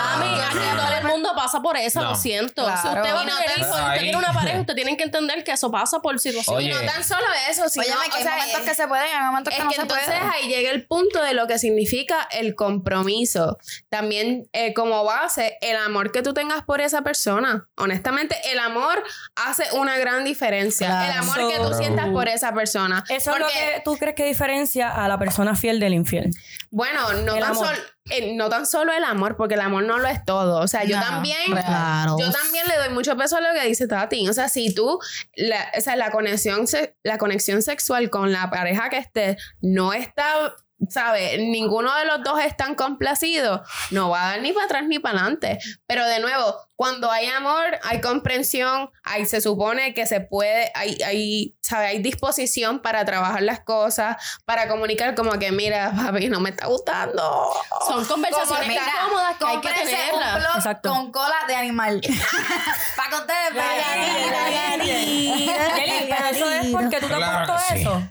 Pasa por eso, No. lo siento. Claro. Si usted va a tener hijos, si usted tiene una pareja, usted tiene que entender que eso pasa por situaciones. y Oye. no tan solo eso, sino, Oye, que o hay sea, momentos es- que se pueden, hay momentos Es que no que se entonces pueden. ahí llega el punto de lo que significa el compromiso. También eh, como base, el amor que tú tengas por esa persona. Honestamente, el amor hace una gran diferencia. Claro. El amor que tú sientas por esa persona. Eso es lo Porque, que tú crees que diferencia a la persona fiel del infiel. Bueno, no El tan, amor. solo, eh, no tan solo el amor, porque el amor no lo es todo. O sea, yo No, también... Claro. Yo también le doy mucho peso a lo que dice Tati. O sea, si tú, la, o sea, la conexión, se- la conexión sexual con la pareja que esté no está, ¿sabes? Ninguno de los dos están complacidos, no va a dar ni para atrás ni para adelante. Pero de nuevo, cuando hay amor, hay comprensión, hay, se supone que se puede, hay, hay, ¿sabes? Hay disposición para trabajar las cosas, para comunicar como que, mira, papi, no me está gustando. Son conversaciones Mira, cómodas que hay que tenerlas. un con cola de animal. Para que ustedes pero eso es porque tú te Claro has puesto que sí. eso.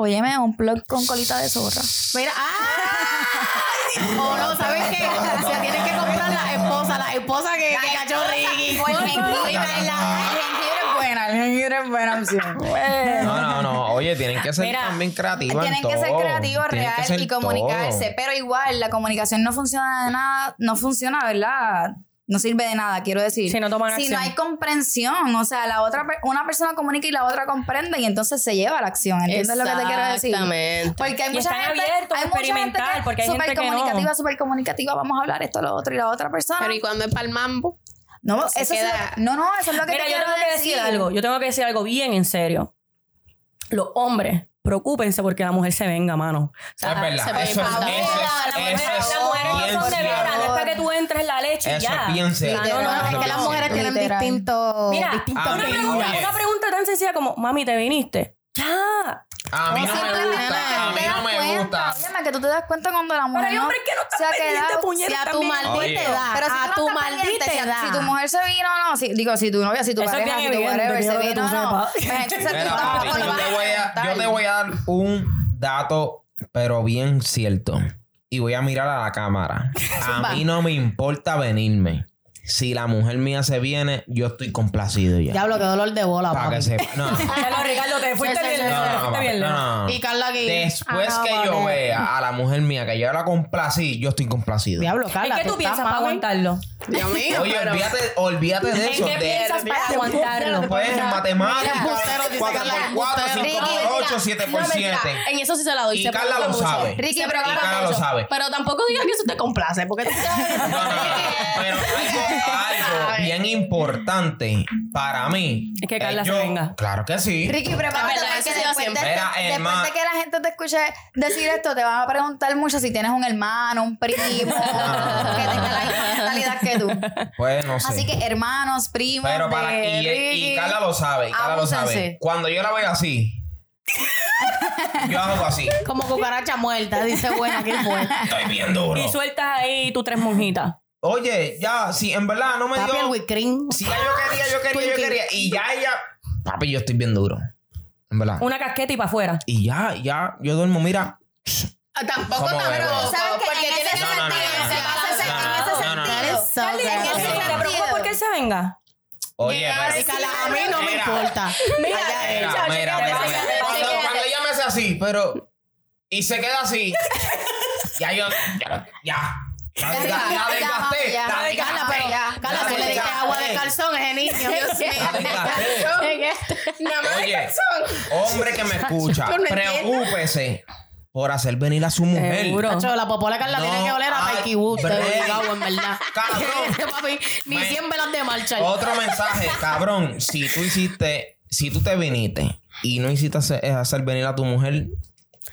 Óyeme, un blog con colita de zorra. Mira, ¡ay! O no, ¿sabes qué? Se tienen que comprar la esposa, la esposa que, que cachó Ricky. O el jengibre. El jengibre es buena. Cangrejo es buena opción. No, no, no. Oye, tienen que ser Mira, también creativos. en Tienen que ser creativos, Tienen real ser y comunicarse. todo. Pero igual, la comunicación no funciona de nada, no funciona, ¿verdad? No sirve de nada, quiero decir. Si no toman Si no hay comprensión, o sea, la otra una persona comunica y la otra comprende y entonces se lleva a la acción. ¿Entiendes lo que te quiero decir? Exactamente. Porque hay Y mucha están gente, abiertos a hay mucha gente experimentar, que porque hay súper gente que no. comunicativa, súper comunicativa, vamos a hablar esto, lo otro y la otra persona. Pero ¿y cuando es para el mambo? no, se eso queda- lo- no, no, eso es lo que Mira, te yo quiero tengo que decir algo. Yo tengo que decir algo bien en serio. Los hombres, preocúpense porque la mujer se venga, mano. O sea, Es verdad. se puede Eso es, pasar. eso es, la mujer- no son de veras, tú entres la leche y Eso ya. no, no, No, no, es que las mujeres tienen Literal. distintos Mira, una, pregunta, oye. una pregunta tan sencilla como, mami, ¿te viniste? Ya. A mí no me gusta. A mí no me gusta. Óyeme, que tú te das cuenta cuando la mujer Pero hay no hombres que no están pendientes, puñetas, Si a tu también. maldita Oye. edad, Pero si a tú tu no estás maldita pendiente, si, edad. si tu mujer se vino o no, si, digo, si tu novia, si tu Eso es pareja, bien si tu evidente, whatever se que vino tú no, sepas. pues entonces tú Mira, tampoco papi, lo yo vas te, voy a, aceptar. yo te voy a dar un dato, pero bien cierto. Y voy a mirar a la cámara. <laughs> A mí no me importa venirme. Si la mujer mía se viene, yo estoy complacido ya. Diablo, qué dolor de bola, Para que sepa. No, <laughs> no, Ricardo, te fuiste bien te fuiste bien no, no. Y Carla aquí. Después Ah, que yo vale. vea a la mujer mía que yo la complací, yo estoy complacido. Diablo, ¿En Carla. qué tú estás, piensas para aguantarlo? Dios mío. Oye, pero- olvídate, olvídate de ¿En eso. qué de, piensas para aguantarlo? pues en matemáticas, embustero, dice 4 Carla, por 4, 5 embustero. por 8, 7 por 7. En eso sí se la doy. Y Carla lo sabe. Ricky, Y pero Carla lo sabe. Pero tampoco digas que eso te complace, porque tú No, no, no. Pero algo, algo <laughs> bien importante para mí. Es que Carla se yo- venga. Claro que sí. Ricky, prepárate porque después, siempre. de, Mira, después hermano. de que la gente te escuche decir esto, te van a preguntar mucho si tienes un hermano, un primo, <laughs> que tenga la misma mentalidad que tú. Pues no sé. Así que hermanos, primos, Pero para. de Y, Carla lo sabe. y Carla lo sabe. Cuando yo la veo así, yo hago así. Como cucaracha muerta, dice buena, que fue. Estoy bien duro. Y sueltas ahí tus tres monjitas. Oye, ya, si en verdad no me Papi, el dio. cream. Si ya yo quería, yo quería, yo quería. Y ya ella. Papi, yo estoy bien duro. En verdad. Una casqueta y para afuera. Y ya, ya, yo duermo, mira. Ah, Tampoco, ¿Cómo tampoco. bebe? ¿Sabes qué? Porque En tiene ese que sentido, en ese no, no, no. sentido. ¿Te preocupa porque él se venga? Oye, pero. A mí no me Mira. importa. Mira, mira, mira, mira, mira. Cuando, cuando ella me hace así, pero. Y se queda así. ya yo. Ya. Ya. La desga- la desgasté. ya, La ya, desgasté. Carla, pero Carla, La si le diste agua de calzón a ese niño. Dios mío. La desgasté. Nada más de Oye, calzón. hombre que me escucha, Tú preocúpese por hacer venir a su mujer. Seguro. La popola Carla No tiene que oler a Mikey Wood. en verdad. <laughs> Cabrón. Papi, ni Me- 100 velas de marcha. Otro mensaje, cabrón. Si tú hiciste, si tú te viniste y no hiciste hacer, hacer venir a tu mujer,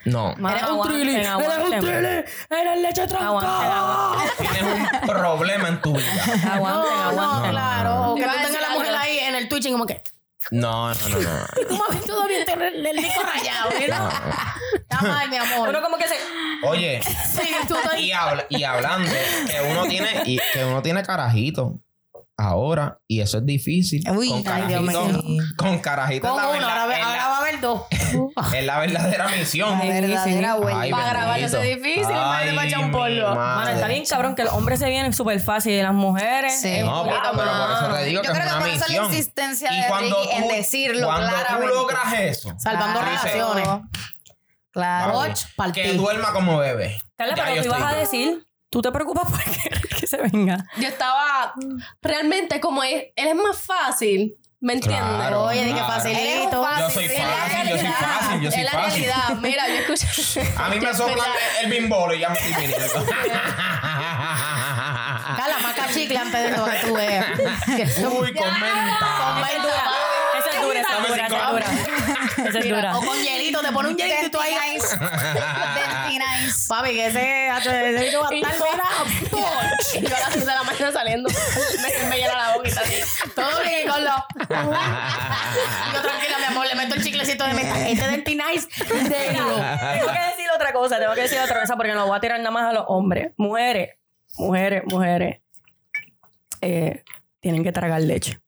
no. Eres un trilly. Eres un trilly. Eres leche trancada. Tienes un problema en tu vida. <laughs> Aguanten, No, no, claro. O que tú a tengas la mujer ahí en el Twitch y como que... No, no, no, no. Tu mami todavía tiene el disco rayado, ¿verdad? Está mal, mi amor. Uno como que se... Oye, Sí, tú y, habla- y hablando que uno tiene, y que uno tiene carajito ahora, y eso es difícil. Uy, con ay, carajito, Dios mío. con carajito Con uno, ahora, ve- ahora va a haber dos. <laughs> es la verdadera misión. La verdadera vuelta. Ay, Para grabar eso es difícil, imagínate para echar un polvo. madre. Mano, está bien cabrón que los hombres se vienen súper fácil y las mujeres... Sí. es No, pero, pero por eso te digo Yo que creo es que una por eso la misión. insistencia y de cuando Ricky en decirlo cuando claramente. tú logras eso, Salvando dices, relaciones. Claro. partí. que duerma como bebé. Carla, pero tú ibas a decir... ¿Tú te preocupas <laughs> porque que se venga? Yo estaba realmente como es, él es más fácil, ¿me entiendes? Claro, Oye, que claro. facilito. Yo soy fácil, yo soy fácil, yo soy es la fácil. realidad. Mira, yo escuché. A mí me <laughs> soplan el bimbolo y ya me estoy viniendo. <laughs> Chicle antes de eso que tú veas. Uy, comenta. Dura, esa es dura, esa es dura. Esa es dura. O con hielito, te pone un hielito y tú ahí. Nice. Nice. Papi, que ese bicho va a estar mira, <laughs> Yo a las 6 de la mañana saliendo, me, me llena la boquita así. Todo bien con lo. <laughs> Yo tranquila, mi amor, le meto el chiclecito de meta. Este del T-Nice. Déjalo. Tengo que decir otra cosa, tengo que decir otra cosa porque no voy a tirar nada más a los hombres. Mujeres, mujeres, mujeres. eh, tienen que tragar leche.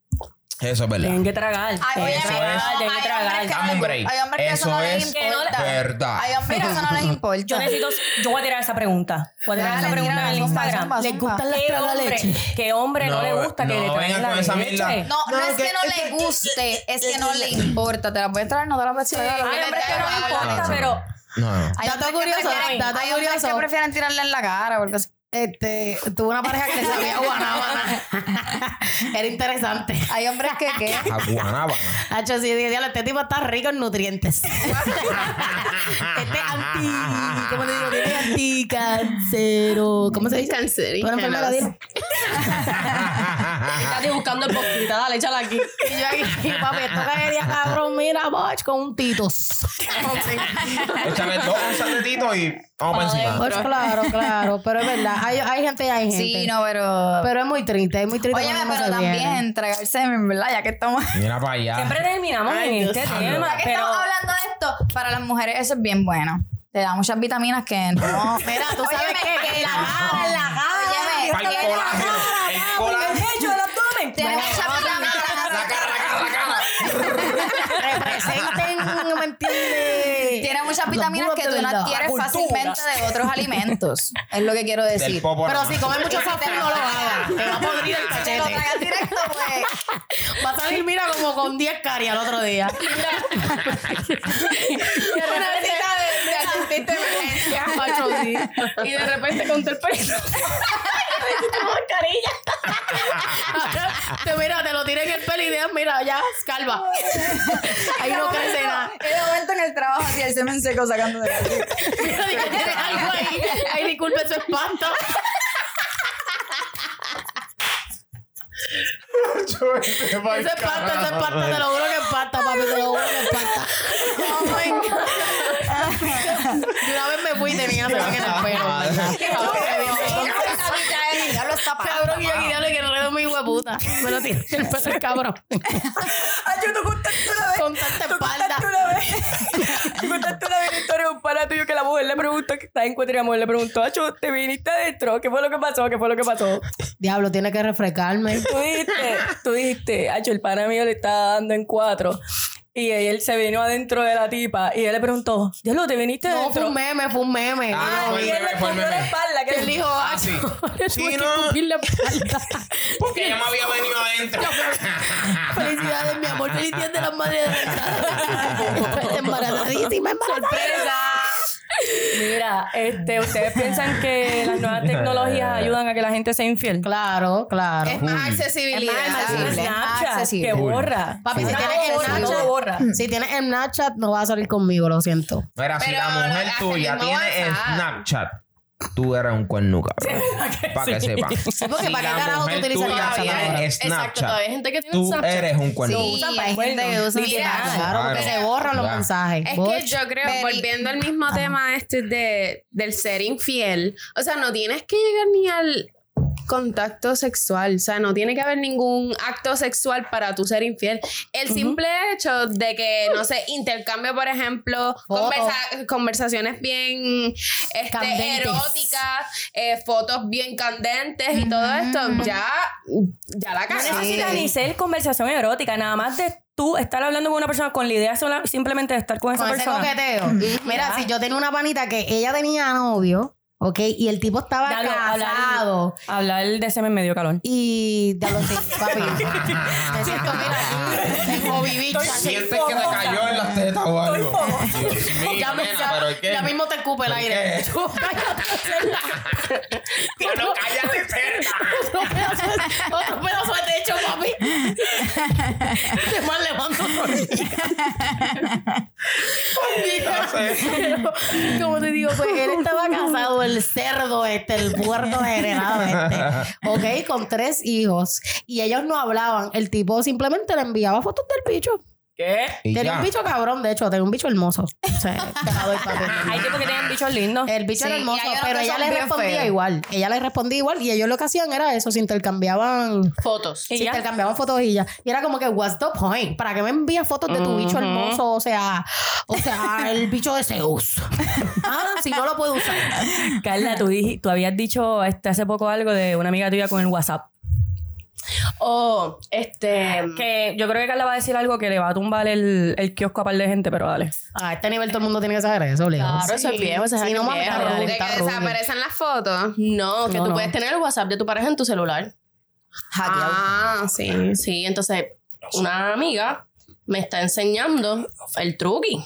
Eso es verdad. Tienen que tragar. Ay, Tienen oye, que Eso tragar, es- tienen que hay tragar. hombres que Dame un break. Hay hombres que eso Eso no les es importa. verdad. Hay hombres que eso no les <laughs> importa. Yo necesito, yo voy a tirar esa pregunta. Voy a tirar Dale, esa pregunta en el zumba, Instagram. zumba, ¿Les zumba. gustan las ¿Qué hombre, tragaleches? ¿Qué hombre no, No, le gusta que no le traigan la con esa leche? mierda. No, no, No, es que, que- no le guste, es que no le importa. Te la puedes traer, no te la puedes traer. Hay hombres que no le importa, pero No, no. Hay Dato hombres que curioso, prefieren- dato hay hombres curioso. que prefieren tirarle en la cara porque Este, tuve una pareja que le sabía <laughs> guanábana. Era interesante. hay hombres que ¿qué? A Guanábana. Hacho, sí, dije, "Diablo, este tipo está rico en nutrientes. <laughs> este anti. ¿Cómo te digo? Tiene anticancero. ¿Cómo se dice? Cáncer. Una enfermedad, dile. <laughs> Estás buscando el poquita, dale, échala aquí. Y yo aquí, papi, esto caería cabrón, mira, boch, con un titos. Échame dos onzas de tito y vamos para encima. Boch, claro, claro. Pero es verdad, hay, hay gente y hay gente. Sí, no, pero. Pero es muy triste, es muy triste. Cuando pero viene. también entregarse, ¿verdad? Ya que estamos. Mira para allá. siempre terminamos en este tema. Ya que Pero estamos hablando de esto, para las mujeres eso es bien bueno. Te da muchas vitaminas que no. <laughs> Mira, tú sabes Óyeme, que En la <laughs> cara, en la cara. Óyeme, el colágeno. El colágeno. el abdomen. Tiene muchas vitaminas. La cara, la cara, la cara. Representen, ¿me entiendes? Tiene muchas Los vitaminas que tú no adquieres fácilmente de otros alimentos. Es lo que quiero decir. Pero si comes mucho food, no lo hagas. <laughs> Te va a podrir el Si te lo cachete. tragas directo, pues. Va a salir, mira, como con 10 caries al otro día. <laughs> Una visita de, de asistente de emergencia. <laughs> Y de repente con todo el pelo. Te mira, te lo tiré en el pelo y de, mira, ya, calva. <laughs> Ahí no crece nada. El momento en el trabajo, así el semen seco sacando de aquí. Mira, tienes algo ahí. Ay, disculpe su espanto. Ese espanta, ese espanta, te lo juro que espanta, papi, te lo juro que espanta. Oh my God. Una vez me fui y tenía semen en el pelo, está Cabrón, y yo aquí diablo que no le doy mi hueputa. <laughs> Me lo tiré en el pelo el cabrón. <laughs> Ay, yo te contaste una vez. Con tanta espalda. Contaste una vez. <laughs> Tú contaste una vez la historia de un pana tuyo que la mujer le preguntó, que está en cuatro y la mujer le preguntó, Acho, ¿te viniste adentro? ¿Qué fue lo que pasó? ¿Qué fue lo que pasó? Diablo, tiene que refrescarme. Tú dijiste, tú dijiste, Acho, el pana mío le estaba dando en cuatro. Y él se vino adentro de la tipa y él le preguntó, Diablo, ¿te viniste No, fue adentro? un meme, fue un meme. Ah, fue el y él meme, le fue el escondió la meme. espalda. Que Él dijo, Ah, ah, sí. <laughs> Sí, tuve que no. escupir la espalda. Porque ella me había venido adentro. <laughs> Felicidades, mi amor. Feliz día de las madres de <laughs> Embarazadísima, sorpresa. Mira, este, ¿ustedes piensan que las <laughs> nuevas tecnologías ayudan a que la gente sea infiel? Claro, claro. Es más accesibilidad. Es más accesible. Snapchat, que borra. Papi, si tienes el Snapchat, borra. si tienes el Snapchat, no vas a salir conmigo, lo siento. Mira, si la mujer tuya tiene WhatsApp. Snapchat, tú eres un cuerno, cabrón. Para que sepas. porque Si ¿para qué carajo tú utilizas Snapchat? Exacto, todavía hay gente que tiene tú Snapchat. eres un cuerno. Sí, usan hay gente que usa Snapchat. Claro, porque Claro. se borran los mensajes. Es Boch. que yo creo, volviendo al mismo tema este de, del ser infiel, o sea, no tienes que llegar ni al contacto sexual, o sea, no tiene que haber ningún acto sexual para tu ser infiel. El simple hecho de que, no sé, intercambio, por ejemplo, conversa- conversaciones bien este, eróticas, eh, fotos bien candentes y todo esto, ya, ya la No cagaste. necesitas ni ser conversación erótica, nada más de tú estar hablando con una persona con la idea sola- simplemente de estar con esa ese persona. coqueteo. Mira, si yo tenía una panita que ella tenía novio, ¿ok? Y el tipo estaba Ya lo- hablar- casado. Hablar de semen medio calor. Y de los sí, papi. <laughs> Me siento, mira, tengo bibicha. Sientes que te cayó en las tetas o algo. Dios mío, Ya, me- nena, ya- pero ¿qué? ya mismo te escupe el ¿Por aire. Yo, <laughs> cállate, no, cállate, cerda. Otro pedazo, de- techo, papi. <laughs> Te mal Como te digo, pues él estaba casado, el cerdo este, el puerto degenerado este. Ok, con tres hijos. Y ellos no hablaban. El tipo simplemente le enviaba fotos del bicho. ¿Qué? Tenía un bicho cabrón, de hecho, tenía un bicho hermoso. O sea, <laughs> te la doy, papi. Hay tipos que tienen bichos lindos. El bicho Sí, era hermoso, pero ella le respondía igual. Ella le respondía igual y ellos lo que hacían era eso, se intercambiaban, Fotos. Y se ya. intercambiaban fotos y ya. Y era como que, what's the point? ¿Para qué me envías fotos de tu bicho hermoso? O sea, o sea, el bicho de Zeus. <laughs> ah, si no lo puedo usar. Carla, tú habías dicho este, hace poco algo de una amiga tuya con el WhatsApp. O, este. Que yo creo que Carla va a decir algo que le va a tumbar el, el kiosco a par de gente, pero dale. A este nivel todo el mundo tiene que saber eso, obligado. Claro, eso es viejo, ese es Si no, mami, viejo. De rudo, que desaparecen las fotos. No, que No, tú no. puedes tener el WhatsApp de tu pareja en tu celular. Hackeado. Ah, sí. Sí, entonces una amiga me está enseñando el truqui.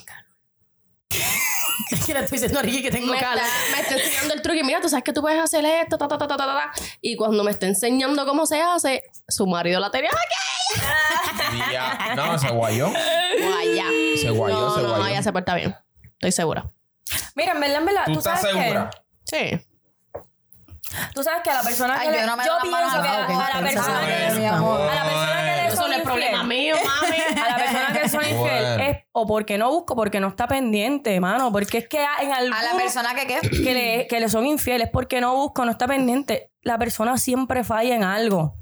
<laughs> Es que le estoy diciendo a Ricky que tengo Me está, cala. me está enseñando el truqui. Mira, tú sabes que tú puedes hacer esto, ta, ta, ta, ta, ta, ta. Y cuando me está enseñando cómo se hace, su marido la tenía aquí. Ya. No, se guayó. Guaya. Se guayó, no, se no, guayó. ella se porta bien. Estoy segura. Mira, en verdad, en verdad, ¿Tú tú, estás sabes segura? que Sí. tú sabes que a la persona Ay, que yo le- no me yo pienso que a la persona que a la persona que no es problema mío, mami. <laughs> a la persona que son infiel Bueno. es o porque no busco porque no está pendiente, mano, porque es que en algún A la persona que qué. que le, que le son infieles porque no busco, no está pendiente. La persona siempre falla en algo.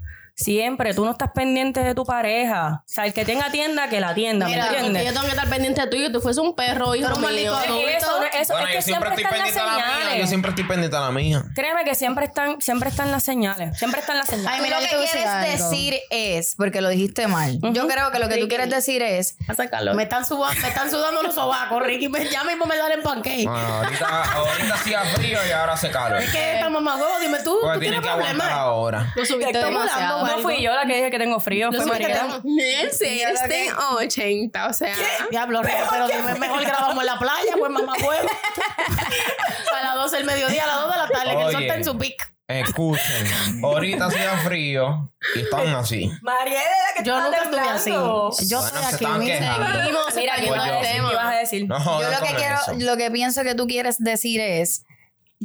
Siempre. Tú no estás pendiente de tu pareja. O sea, el que tenga tienda, que la tienda, ¿me Mira, porque entiendes? yo tengo que estar pendiente de tú y que tú fuese un perro, hijo un mío. maldito Es eso, eso Bueno, es yo que siempre siempre estoy están las pendiente a la mía. Yo señales. siempre estoy pendiente a la mía. Créeme que siempre están, siempre están las señales. Siempre están las señales. Ay, Tú mira, lo que quieres decir es, porque lo dijiste mal. Yo creo que lo que tú quieres decir es A sacarlo. Me están, suba- me están sudando los sobacos, Ricky. Me, ya mismo me dan en pancake. Bueno, ahorita, ahorita hacía frío y ahora hace calor. Es que esta mamá huevo, dime tú, Pues tú tiene tienes que aguantar problemas. ahora. Lo subiste demasiado. No fui yo la que dije que tengo frío, fue Mariela. Sí, eres en 80, o sea. Diablo, Ricky, pero dime, mejor grabamos en la playa, pues mamá huevo. <laughs> a las 12 del mediodía, a las 2 de la tarde, que el sol está en su pic. Escuchen, ahorita hacía frío y están así. Mariela, que Yo nunca estuve así. Yo Bueno, estoy aquí, mira. quejando. Seguimos Mira, sacando ¿qué Pues yo- ibas a decir? ¿Qué ibas a decir? No Yo lo que quiero, lo que pienso que tú quieres decir es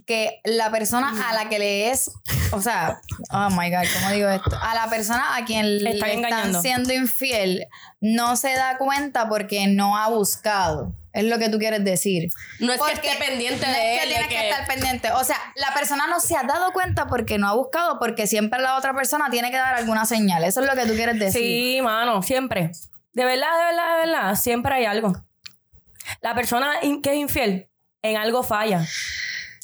que la persona a la que le es, o sea, oh my god, ¿cómo digo esto? A la persona a quien le Están están siendo infiel no se da cuenta porque no ha buscado. Es lo que tú quieres decir. No es que esté pendiente no de es que él. tienes que... que- estar pendiente. O sea, la persona no se ha dado cuenta porque no ha buscado, porque siempre la otra persona tiene que dar alguna señal. Eso es lo que tú quieres decir. Sí, mano, siempre. De verdad, de verdad, de verdad, siempre hay algo. La persona que es infiel en algo falla.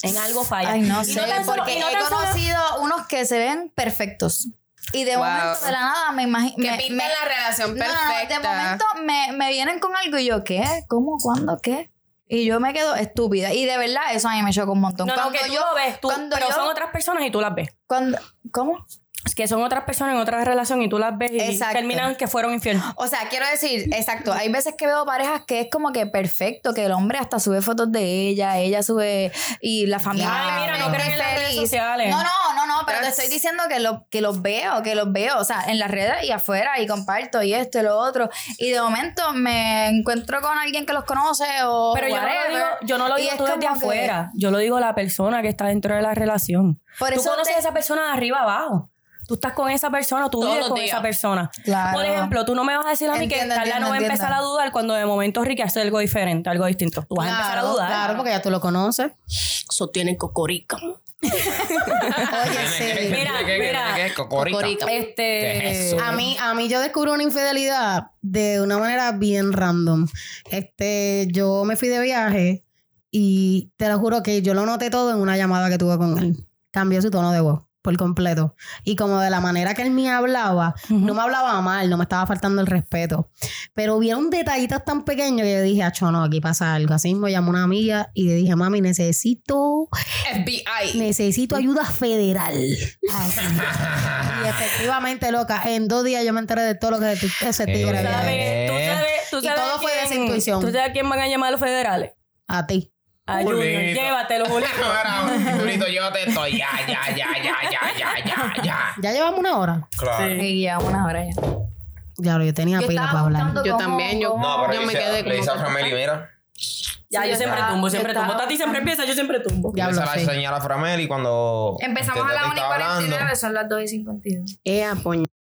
En algo falla. Ay, no Y sé, tan solo- porque y no he conocido unos que se ven perfectos. Y de Wow. momento, de la nada, me imagino. Que me- pintan me- la relación No, no, no, perfecta. de momento me, me vienen con algo y yo, ¿qué? ¿Cómo? ¿Cuándo? ¿Qué? Y yo me quedo estúpida. Y de verdad, eso a mí me choca un montón. No, no, Cuando que tú yo, lo ves, tú, cuando pero yo- son otras personas y tú las ves. cuando- ¿Cómo? Es que son otras personas en otra relación y tú las ves y Exacto. terminan que fueron infieles. O sea, quiero decir, exacto, hay veces que veo parejas que es como que perfecto, que el hombre hasta sube fotos de ella, ella sube y la familia Ay, mira, no creen en las redes sociales. No, no, no, no, pero te estoy diciendo que, lo, que los veo, que los veo, o sea, en las redes y afuera y comparto y esto y lo otro. Y de momento me encuentro con alguien que los conoce o Pero yo no lo digo, yo no lo y digo es tú desde que- afuera. Yo lo digo la persona que está dentro de la relación. Por tú eso conoces te- a esa persona de arriba abajo. Tú estás con esa persona, tú Todos vives con días. esa persona. Claro. Por ejemplo, tú no me vas a decir a mí Entiendo, que Carla entiendo, no va a entiendo. empezar a dudar cuando de momento Ricky hace algo diferente, algo distinto. Tú vas a empezar a dudar. Claro, porque ya tú lo conoces. Eso tienen cocorica. <laughs> Oye, sí. Mira, ¿Qué, qué, qué, mira. qué, qué, cocorica? Cocorica. Este. ¿Qué es eso? A mí, a mí yo descubrí una infidelidad de una manera bien random. Este, yo me fui de viaje y te lo juro que yo lo noté todo en una llamada que tuve con él. Cambió su tono de voz por completo. Y como de la manera que él me hablaba, no me hablaba mal, no me estaba faltando el respeto. Pero vieron detallitos tan pequeños que yo dije, acho, no, aquí pasa algo. Así mismo llamó una amiga y le dije, mami, necesito FBI. necesito ayuda federal. Así. <laughs> y efectivamente, loca, en dos días yo me enteré de todo lo que ese tigre Eh. ¿Tú sabes, tú Y todo fue de esa intuición. ¿Tú sabes a quién van a llamar los federales? A ti. A Junior. Julito. Llévatelo, <laughs> Julito, llévate esto. Ya, ya, ya, ya, ya, ya, ya, ya. Ya llevamos una hora. Claro. Y ya una hora ya. Ya, yo tenía Yo pila para hablar. Yo también, yo- No, pero Yo me quedé le dice a Frameli, mira. Ya, Sí, yo siempre tumbo, siempre tumbo. Tati siempre empieza, yo siempre tumbo. Diablo, Esa la sí. señala a Frameli cuando. Empezamos a las Tati 1 y estaba hablando. 49, son las 2 y 52. Eh, apoño.